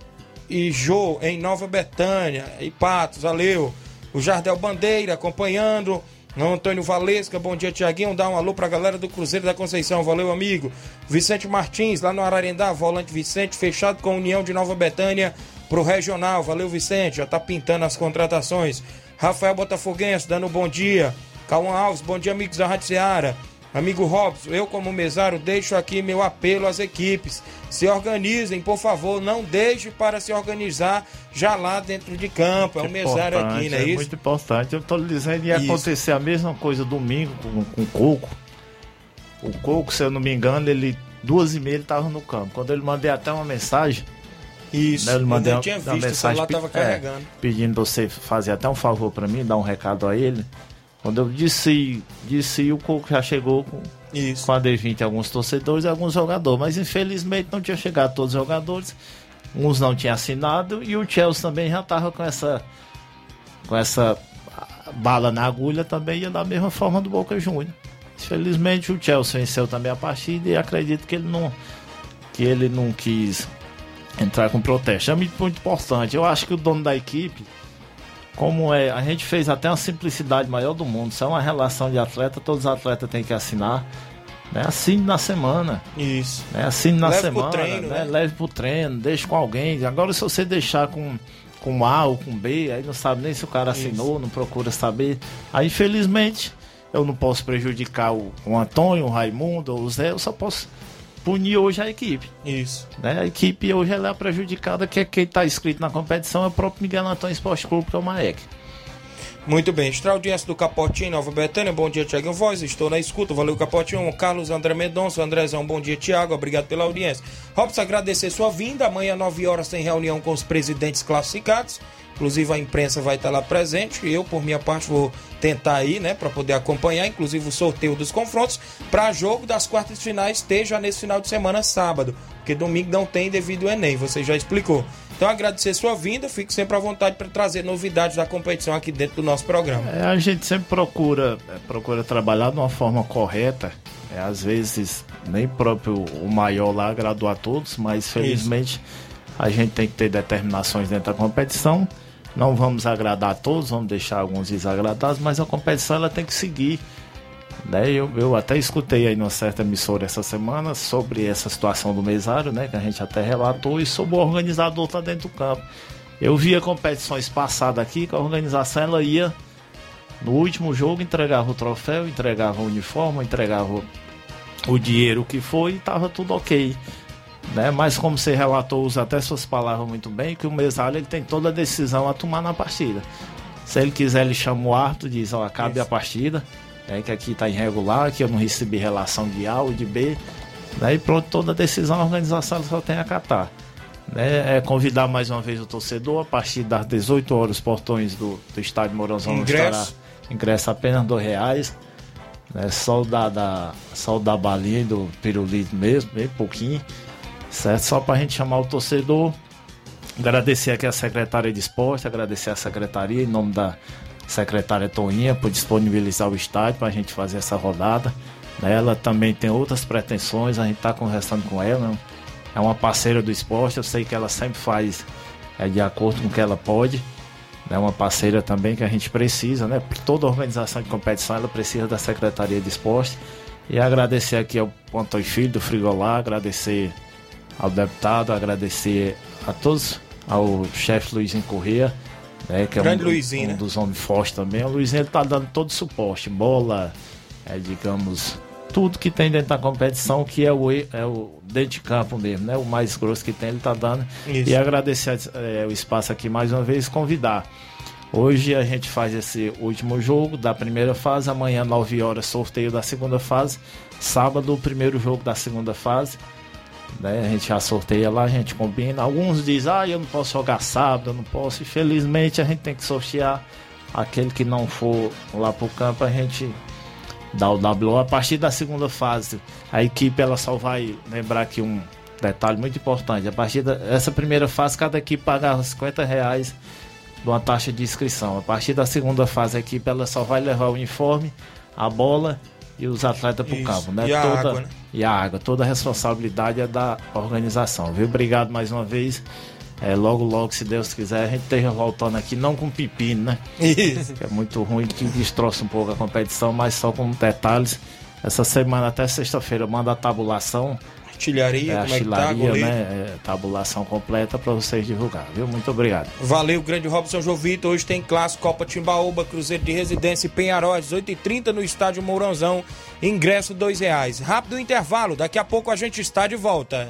e Jô em Nova Betânia, e Patos, valeu. O Jardel Bandeira acompanhando. Antônio Valesca, bom dia, Tiaguinho. Dá um alô pra galera do Cruzeiro da Conceição. Valeu, amigo. Vicente Martins, lá no Ararendá, volante Vicente, fechado com a União de Nova Betânia pro Regional. Valeu, Vicente. Já tá pintando as contratações. Rafael Botafoguense, dando um bom dia. Cauã Alves, bom dia, amigos da Rádio Seara. Amigo Robson, eu como mesário deixo aqui meu apelo às equipes. Se organizem, por favor, não deixe para se organizar já lá dentro de campo. É o mesário aqui, não é, é isso? muito importante. Eu estou dizendo ia Isso. acontecer a mesma coisa domingo com, com o Coco. O Coco, se eu não me engano, ele duas e meia ele estava no campo. Quando ele mandei até uma mensagem. Isso, né, ele eu mandei uma, tinha uma visto, o mensagem celular pe- tava é, carregando. pedindo você fazer até um favor para mim, dar um recado a ele. Quando eu disse, disse o Coco já chegou com, Isso. com a D20 alguns torcedores e alguns jogadores, mas infelizmente não tinha chegado todos os jogadores. Uns não tinham assinado e o Chelsea também já estava com essa com essa bala na agulha também ia da mesma forma do Boca Juniors. Infelizmente o Chelsea venceu também a partida e acredito que ele não que ele não quis entrar com protesto. É muito, muito importante. Eu acho que o dono da equipe como é, a gente fez até uma simplicidade maior do mundo. Isso é uma relação de atleta, todos os atletas têm que assinar. Né? Assine na semana. Isso. Né? Assine na Leve pro semana. treino, né? né? Leve pro treino, deixe com alguém. Agora, se você deixar com, com A ou com B, aí não sabe nem se o cara assinou, não procura saber. Aí, infelizmente, eu não posso prejudicar o, o Antônio, o Raimundo ou o Zé, eu só posso punir hoje a equipe. Isso. Né? A equipe hoje ela é prejudicada, que é quem está inscrito na competição é o próprio Miguel Antônio Esporte Clube, que é o Maek. Muito bem, extra audiência do Capotinho, Nova Betânia, bom dia, Tiago Voz, estou na escuta, valeu Capotinho, Carlos André Mendonça, Andrezão, bom dia, Tiago, obrigado pela audiência. Robson, agradecer sua vinda, amanhã, 9 horas, tem reunião com os presidentes classificados, inclusive a imprensa vai estar lá presente, eu, por minha parte, vou tentar ir, né, para poder acompanhar, inclusive o sorteio dos confrontos, para jogo das quartas finais já nesse final de semana, sábado, porque domingo não tem devido ao Enem, você já explicou. Então, agradecer sua vinda, fico sempre à vontade para trazer novidades da competição aqui dentro do nosso programa. É, a gente sempre procura, é, procura trabalhar de uma forma correta. É, às vezes, nem próprio o maior lá agradou a todos, mas felizmente a gente tem que ter determinações dentro da competição. Não vamos agradar a todos, vamos deixar alguns desagradados, mas a competição ela tem que seguir. Né? Eu, eu até escutei aí numa certa emissora essa semana sobre essa situação do mesário, né? Que a gente até relatou, e sobre o organizador tá dentro do campo. Eu via competições passadas aqui que a organização ela ia no último jogo entregava o troféu, entregava o uniforme, entregava o, dinheiro que foi e tava tudo ok. Né? Mas como você relatou, usa até suas palavras muito bem, que o mesário ele tem toda a decisão a tomar na partida. Se ele quiser, ele chama o árbitro, diz, ó, acabe a partida, é que aqui está irregular, que eu não recebi relação de A ou de B, né? e pronto, toda decisão a organização só tem a acatar. Né? É convidar mais uma vez o torcedor, a partir das 18 horas, os portões do, do estádio Ingresso. estará ingresso apenas R$ reais. Né? Só o da, da, só o da balinha e do pirulito mesmo, bem pouquinho. Certo? Só para a gente chamar o torcedor. Agradecer aqui a secretária de esporte, agradecer a secretaria em nome da secretária Toinha por disponibilizar o estádio para a gente fazer essa rodada. Ela também tem outras pretensões, a gente está conversando com ela. É uma parceira do esporte, eu sei que ela sempre faz é, de acordo com o que ela pode. É uma parceira também que a gente precisa, né? Toda organização de competição ela precisa da Secretaria de Esporte. E agradecer aqui ao Antônio Filho do Frigolá, agradecer ao deputado, agradecer a todos, ao chefe Luizinho Corrêa, né, que é Grande um, Luizinho, um né? dos homens fortes também. O Luizinho ele tá dando todo o suporte, bola, é, digamos, tudo que tem dentro da competição, que é o, é o dentro de campo mesmo, né? O mais grosso que tem, ele tá dando. Isso. E agradecer é, o espaço aqui mais uma vez, convidar. Hoje a gente faz esse último jogo da primeira fase, amanhã 9 horas sorteio da segunda fase, sábado o primeiro jogo da segunda fase. Né? A gente já sorteia lá, a gente combina. Alguns dizem, ah, eu não posso jogar sábado, eu não posso. Infelizmente a gente tem que sortear aquele que não for lá pro campo, a gente dá o WO. A partir da segunda fase, a equipe ela só vai lembrar aqui um detalhe muito importante. A partir dessa primeira fase, cada equipe paga 50 reais de uma taxa de inscrição. A partir da segunda fase, a equipe ela só vai levar o uniforme, a bola e os atletas para o campo. Né? E a toda, água, né? E a água. Toda a responsabilidade é da organização. Viu? Obrigado mais uma vez. É, logo, logo, se Deus quiser, a gente esteja voltando aqui, não com pepino, né? Isso. Que é muito ruim, que destroça um pouco a competição, mas só com detalhes. Essa semana, até sexta-feira, manda a tabulação. Artilharia, é, como é que tá, goleiro? né? É, tabulação completa para vocês divulgar, viu? Muito obrigado. Valeu, grande Robson Jovito. Hoje tem clássico Copa Timbaúba, Cruzeiro de Residência e Penharol, às 8h30 no estádio Mourãozão. Ingresso R$ reais. Rápido intervalo, daqui a pouco a gente está de volta.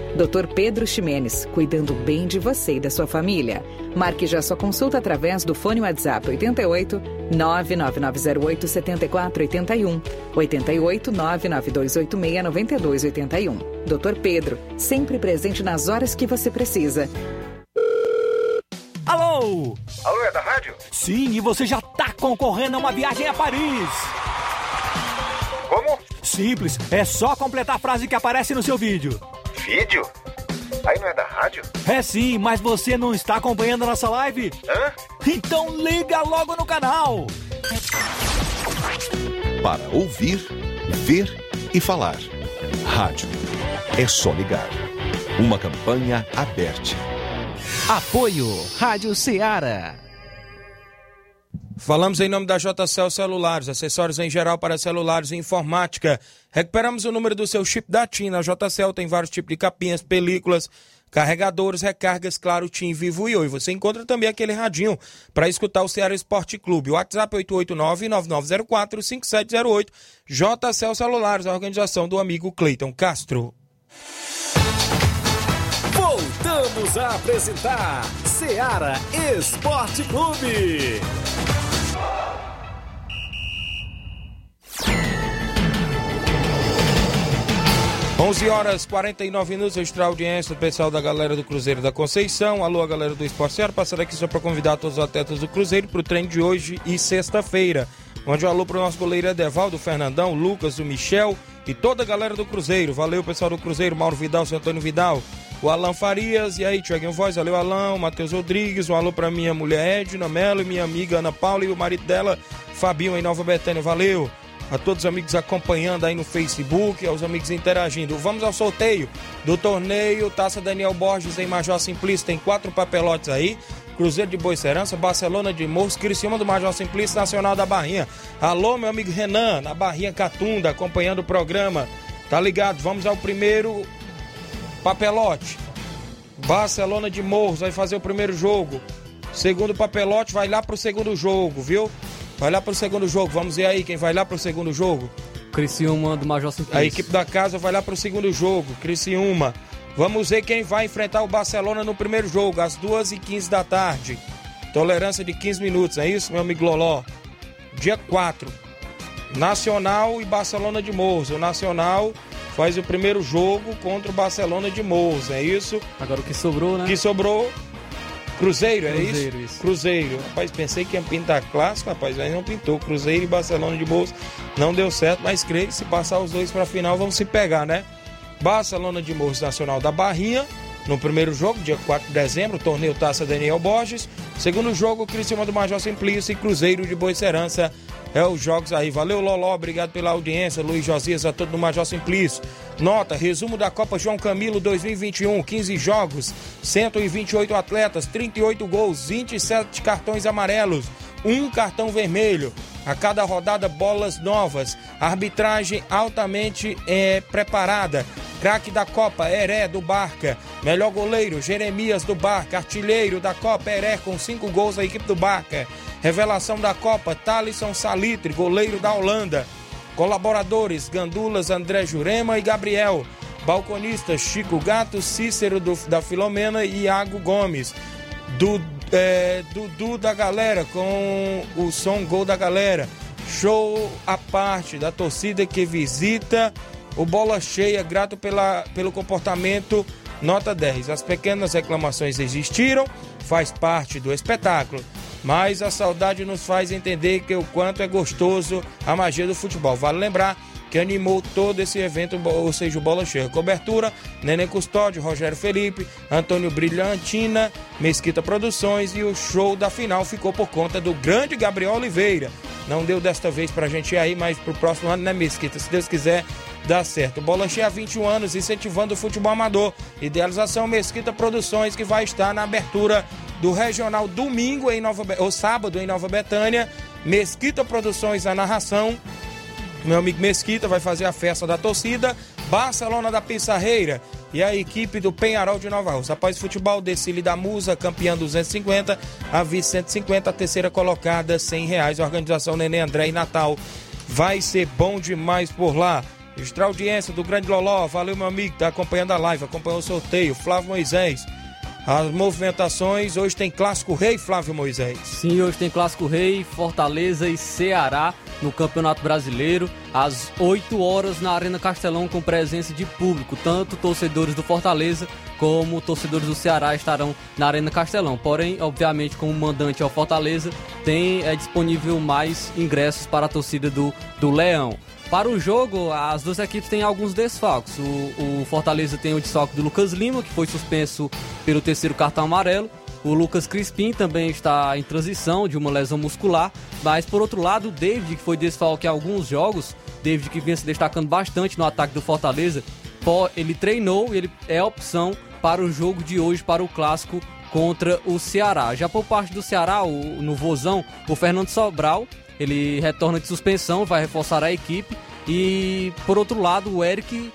Dr. Pedro Ximenes, cuidando bem de você e da sua família. Marque já sua consulta através do fone WhatsApp 88 99908 7481 88 99286 9281. Dr. Pedro, sempre presente nas horas que você precisa. Alô? Alô, é da rádio? Sim, e você já tá concorrendo a uma viagem a Paris. Como? Simples, é só completar a frase que aparece no seu vídeo. Vídeo? Aí não é da rádio? É sim, mas você não está acompanhando a nossa live? Hã? Então liga logo no canal. Para ouvir, ver e falar. Rádio. É só ligar. Uma campanha aberta. Apoio Rádio Ceará. Falamos em nome da JCL Celulares, acessórios em geral para celulares e informática. Recuperamos o número do seu chip da TIM. Na JCL tem vários tipos de capinhas, películas, carregadores, recargas, claro, TIM, Vivo e Oi. Você encontra também aquele radinho para escutar o Ceará Esporte Clube. WhatsApp 889-9904-5708. JCL Celulares, a organização do amigo Cleiton Castro. Voltamos a apresentar Seara Esporte Clube. 11 horas 49 minutos, extra audiência do pessoal da galera do Cruzeiro da Conceição. Alô, a galera do Esporte Ceará. Passando aqui só para convidar todos os atletas do Cruzeiro para o treino de hoje e sexta-feira. Onde um alô para o nosso goleiro Edevaldo, Fernandão, Lucas, o Michel e toda a galera do Cruzeiro. Valeu, pessoal do Cruzeiro, Mauro Vidal, seu Antônio Vidal, o Alan Farias, e aí, Tiaguinho Voz, valeu, Alan, Matheus Rodrigues, um alô para minha mulher Edna Melo, minha amiga Ana Paula e o marido dela, Fabinho, em Nova Betânia. Valeu a todos os amigos acompanhando aí no Facebook, aos amigos interagindo. Vamos ao sorteio do torneio Taça Daniel Borges em Major Simplício. Tem quatro papelotes aí. Cruzeiro de Boicerança, Barcelona de Morros, Criciúma do Major Simplício, Nacional da Barrinha. Alô, meu amigo Renan, na Barrinha Catunda, acompanhando o programa. Tá ligado? Vamos ao primeiro papelote. Barcelona de Morros vai fazer o primeiro jogo. Segundo papelote vai lá pro segundo jogo, viu? Vai lá pro segundo jogo. Vamos ver aí quem vai lá pro segundo jogo. Criciúma do Major Simplício. A equipe da casa vai lá pro segundo jogo. Criciúma. Vamos ver quem vai enfrentar o Barcelona no primeiro jogo, às 2h15 da tarde. Tolerância de 15 minutos, é isso, meu amigo Loló? Dia 4. Nacional e Barcelona de Morros. O Nacional faz o primeiro jogo contra o Barcelona de Morros, é isso? Agora o que sobrou, né? O que sobrou Cruzeiro, é Cruzeiro, isso? isso. Cruzeiro. Rapaz, pensei que ia pintar clássico, rapaz, mas não pintou. Cruzeiro e Barcelona de Morros não deu certo, mas creio que se passar os dois para a final vão se pegar, né? Barcelona de Morros Nacional da Barrinha, no primeiro jogo, dia 4 de dezembro, torneio Taça Daniel Borges. Segundo jogo, Criciúma do Major Simplício e Cruzeiro de Boicerança. É os jogos aí. Valeu, Loló. Obrigado pela audiência. Luiz Josias, a todo do Major Simplício. Nota, resumo da Copa João Camilo 2021. 15 jogos, 128 atletas, 38 gols, 27 cartões amarelos, um cartão vermelho. A cada rodada, bolas novas. Arbitragem altamente é, preparada. Craque da Copa, Heré do Barca. Melhor goleiro, Jeremias do Barca. Artilheiro da Copa, Heré, com cinco gols da equipe do Barca. Revelação da Copa, Thalisson Salitre, goleiro da Holanda. Colaboradores, Gandulas, André Jurema e Gabriel. Balconistas, Chico Gato, Cícero do, da Filomena e Iago Gomes. Do, é, Dudu da galera com o som Gol da galera. Show à parte da torcida que visita o Bola Cheia, grato pela, pelo comportamento, nota 10. As pequenas reclamações existiram, faz parte do espetáculo, mas a saudade nos faz entender que o quanto é gostoso a magia do futebol. Vale lembrar que animou todo esse evento, ou seja, o Bola Cheia. Cobertura, Nenê Custódio, Rogério Felipe, Antônio Brilhantina, Mesquita Produções e o show da final ficou por conta do grande Gabriel Oliveira. Não deu desta vez pra gente ir aí, mas pro próximo ano, né, Mesquita? Se Deus quiser, dá certo. Bola Cheia há 21 anos, incentivando o futebol amador. Idealização Mesquita Produções, que vai estar na abertura do Regional domingo em Nova ou sábado em Nova Betânia. Mesquita Produções a narração. Meu amigo Mesquita vai fazer a festa da torcida. Barcelona da Pissarreira e a equipe do Penharol de Nova Rússia. Após futebol, Decile da Musa, campeã 250, a vice 150, a terceira colocada 100 reais. Organização Nenê André e Natal. Vai ser bom demais por lá. Extra audiência do Grande Loló. Valeu, meu amigo, tá acompanhando a live, acompanhou o sorteio. Flávio Moisés. As movimentações, hoje tem Clássico Rei, Flávio Moisés. Sim, hoje tem Clássico Rei, Fortaleza e Ceará no Campeonato Brasileiro, às 8 horas na Arena Castelão, com presença de público. Tanto torcedores do Fortaleza como torcedores do Ceará estarão na Arena Castelão. Porém, obviamente, como mandante ao Fortaleza, tem é, disponível mais ingressos para a torcida do, do Leão. Para o jogo, as duas equipes têm alguns desfalques. O, o, Fortaleza tem o desfalque do Lucas Lima, que foi suspenso pelo terceiro cartão amarelo. O Lucas Crispim também está em transição de uma lesão muscular. Mas, por outro lado, o David, que foi desfalque em alguns jogos, David que vinha se destacando bastante no ataque do Fortaleza, ele treinou e ele é opção para o jogo de hoje, para o clássico contra o Ceará. Já por parte do Ceará, o, no Vozão, o Fernando Sobral ele retorna de suspensão, vai reforçar a equipe. E por outro lado, o Eric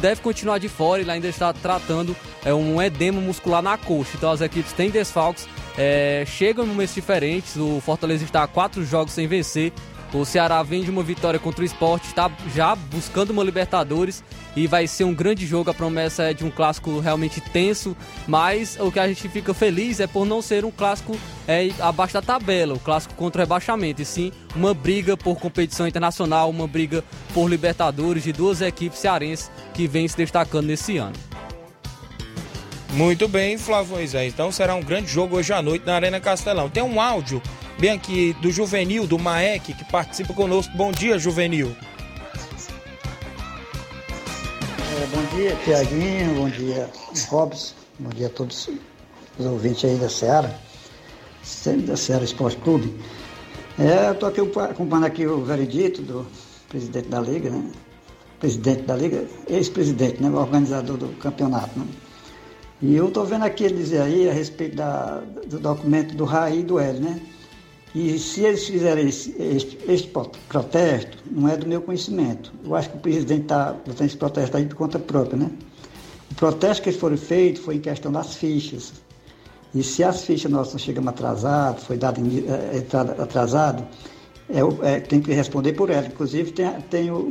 deve continuar de fora, ele ainda está tratando é, um edema muscular na coxa. Então as equipes têm desfalques, é, chegam em momentos diferentes. O Fortaleza está a quatro jogos sem vencer. O Ceará vem de uma vitória contra o esporte, está já buscando uma Libertadores e vai ser um grande jogo. A promessa é de um clássico realmente tenso, mas o que a gente fica feliz é por não ser um clássico é, abaixo da tabela, o clássico contra o rebaixamento, e sim uma briga por competição internacional, uma briga por Libertadores de duas equipes cearenses que vêm se destacando nesse ano. Muito bem, Flávio Moisés. Então será um grande jogo hoje à noite na Arena Castelão. Tem um áudio bem aqui do Juvenil, do Maek, que participa conosco. Bom dia, Juvenil. É, bom dia, Tiaguinho, bom dia, Robson, bom dia a todos os ouvintes aí da Seara, da Seara Esporte Clube. É, eu estou aqui acompanhando aqui o veredito do presidente da Liga, né? Presidente da Liga, ex-presidente, né? O organizador do campeonato, né? E eu estou vendo aqui ele dizer aí a respeito da, do documento do RAI e do L, né? E se eles fizerem esse, este, protesto, não é do meu conhecimento. Eu acho que o presidente está botando esse protesto aí por conta própria, né? O protesto que foram feitos foi em questão das fichas. E se as fichas nossas chegam atrasadas, foi dado é, atrasado, é, é, tem que responder por ela. Inclusive tem, tem, o,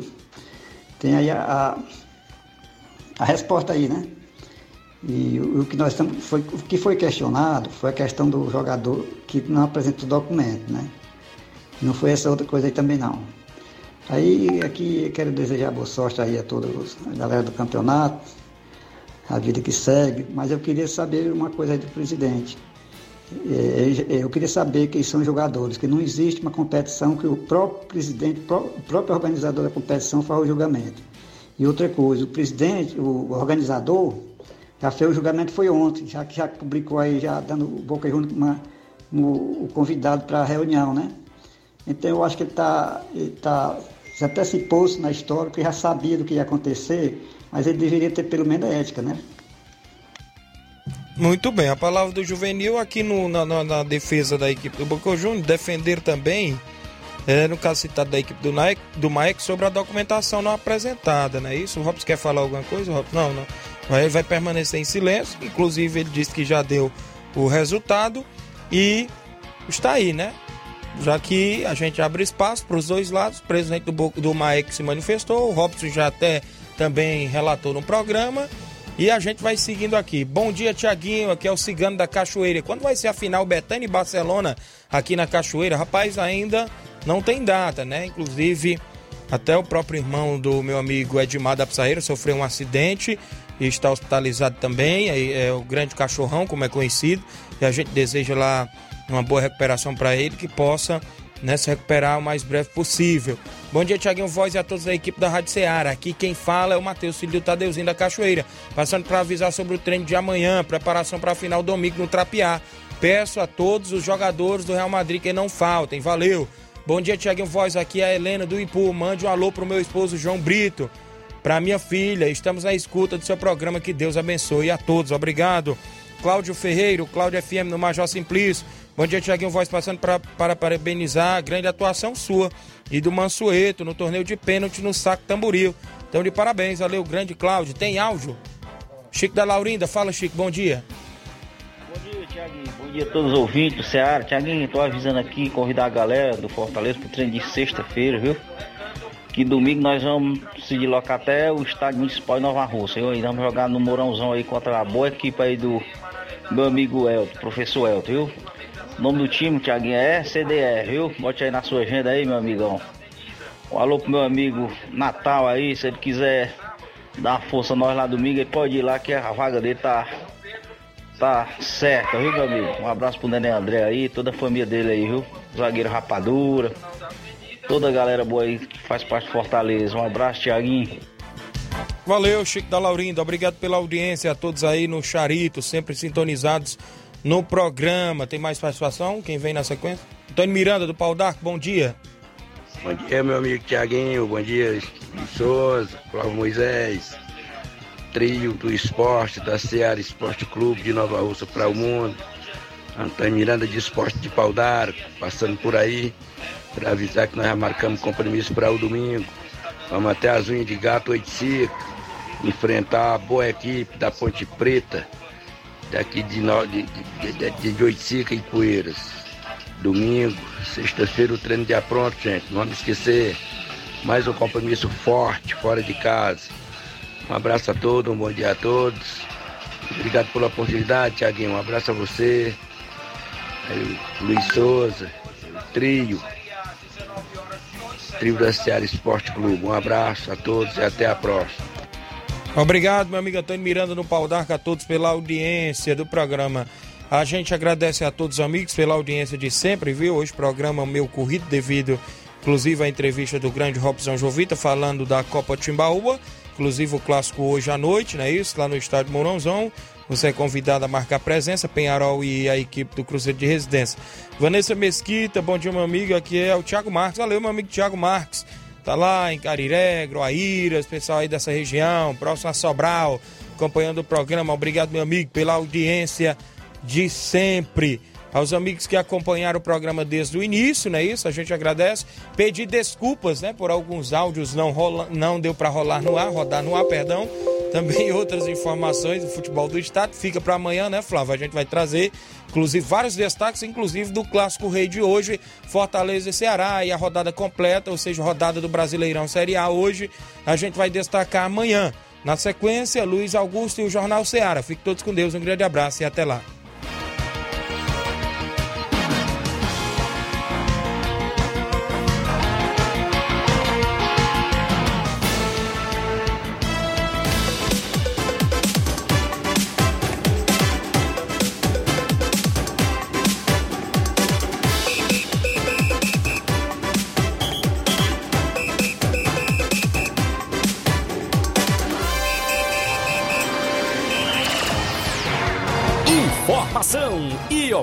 tem aí a, a, a resposta aí, né? E o, que nós estamos, foi, o que foi questionado foi a questão do jogador que não apresentou documento, né? Não foi essa outra coisa aí também não. Aí aqui quero desejar boa sorte aí a toda a galera do campeonato, a vida que segue, mas eu queria saber uma coisa aí do presidente. É, é, eu queria saber quem são os jogadores, que não existe uma competição que o próprio presidente, o próprio organizador da competição faz o julgamento. E outra coisa, o presidente, o organizador, já o julgamento foi ontem, já que já publicou aí, já dando boca junto com o convidado para a reunião, né? Então eu acho que ele está ele tá, até se pôs na história, que já sabia do que ia acontecer, mas ele deveria ter pelo menos a ética, né? Muito bem, a palavra do Juvenil aqui no, na, na, na defesa da equipe do Boca Juniors, defender também é, no caso citado da equipe do, Nike, do Mike, sobre a documentação não apresentada, não é isso? O Robson quer falar alguma coisa? Robson? Não, não. Ele vai permanecer em silêncio, inclusive ele disse que já deu o resultado e está aí, né? Já que a gente abre espaço para os dois lados, o presidente do, do MAEC se manifestou, o Robson já até também relatou no programa. E a gente vai seguindo aqui. Bom dia, Tiaguinho. Aqui é o Cigano da Cachoeira. Quando vai ser a final Betânia e Barcelona aqui na Cachoeira? Rapaz, ainda não tem data, né? Inclusive, até o próprio irmão do meu amigo Edmar da Pizarreira sofreu um acidente está hospitalizado também. É o grande cachorrão, como é conhecido. E a gente deseja lá uma boa recuperação para ele, que possa né, se recuperar o mais breve possível. Bom dia, Tiaguinho Voz e a todos da equipe da Rádio Ceará. Aqui quem fala é o Matheus, filho do Tadeuzinho da Cachoeira. Passando para avisar sobre o treino de amanhã, preparação para a final domingo no Trapiá. Peço a todos os jogadores do Real Madrid que não faltem. Valeu! Bom dia, Tiaguinho Voz. Aqui é a Helena do Ipu. Mande um alô pro meu esposo João Brito. Para minha filha, estamos na escuta do seu programa. Que Deus abençoe a todos. Obrigado. Cláudio Ferreiro, Cláudio FM no Major Simplício. Bom dia, Tiaguinho Voz, passando para parabenizar a grande atuação sua e do Mansueto no torneio de pênalti no Saco Tamboril. Então, de parabéns, valeu, grande Cláudio. Tem áudio? Chico da Laurinda, fala, Chico, bom dia. Bom dia, Tiaguinho. Bom dia a todos os ouvintes do Ceará. Tiaguinho, tô avisando aqui, convidar a galera do Fortaleza pro treino de sexta-feira, viu? Que domingo nós vamos se deslocar até o estádio municipal de Nova Rússia. Eu ainda vamos jogar no Mourãozão aí contra a boa equipe aí do meu amigo Elton, professor Elton, viu? O nome do time, Thiaguinho, é CDR, viu? Bote aí na sua agenda aí, meu amigão. Um alô pro meu amigo Natal aí, se ele quiser dar força nós lá domingo, ele pode ir lá que a vaga dele tá tá certa, viu, meu amigo? Um abraço pro Nenê André aí, toda a família dele aí, viu? Zagueiro Rapadura, toda a galera boa aí que faz parte de Fortaleza. Um abraço, Thiaguinho. Valeu, Chico da Laurinda. Obrigado pela audiência a todos aí no Charito, sempre sintonizados no programa. Tem mais participação? Quem vem na sequência? Antônio Miranda, do Pau d'Arco, bom dia. Bom dia, meu amigo Tiaguinho. Bom dia, Souza, Flávio Moisés. Trio do esporte da Seara Esporte Clube de Nova Rússia para o mundo. Antônio Miranda de Esporte de Pau d'Arco, passando por aí para avisar que nós já marcamos compromisso para o domingo. Vamos até as unhas de gato Oiticica, enfrentar a boa equipe da Ponte Preta daqui de, de, de, de, de Oiticica e Poeiras. Domingo, sexta-feira o treino já pronto, gente. Não vamos esquecer. Mais um compromisso forte, fora de casa. Um abraço a todos, um bom dia a todos. Obrigado pela oportunidade, Tiaguinho. Um abraço a você. Luiz Souza, trio. Trio da Seara Esporte Clube. Um abraço a todos e até a próxima. Obrigado, meu amigo Antônio Miranda no Pau d'Arca, a todos pela audiência do programa. A gente agradece a todos os amigos pela audiência de sempre, viu? Hoje programa meu corrido devido, inclusive, à entrevista do grande Robson Jovita falando da Copa Timbaúba, inclusive o clássico hoje à noite, não é isso? Lá no estádio Mourãozão. Você é convidado a marcar presença, Penharol e a equipe do Cruzeiro de Residência. Vanessa Mesquita, bom dia, meu amigo. Aqui é o Thiago Marques. Valeu, meu amigo Thiago Marques tá lá em Cariré, Groaíras, pessoal aí dessa região, próximo a Sobral, acompanhando o programa. Obrigado, meu amigo, pela audiência de sempre. Aos amigos que acompanharam o programa desde o início, não é isso? A gente agradece. Pedir desculpas, né, por alguns áudios não rola, não deu para rolar no ar, rodar no ar, perdão. Também outras informações do futebol do estado. Fica para amanhã, né, Flávio? A gente vai trazer, inclusive, vários destaques, inclusive do Clássico Rei de hoje, Fortaleza e Ceará, e a rodada completa, ou seja, rodada do Brasileirão Série A hoje. A gente vai destacar amanhã. Na sequência, Luiz Augusto e o Jornal Ceará. Fiquem todos com Deus, um grande abraço e até lá.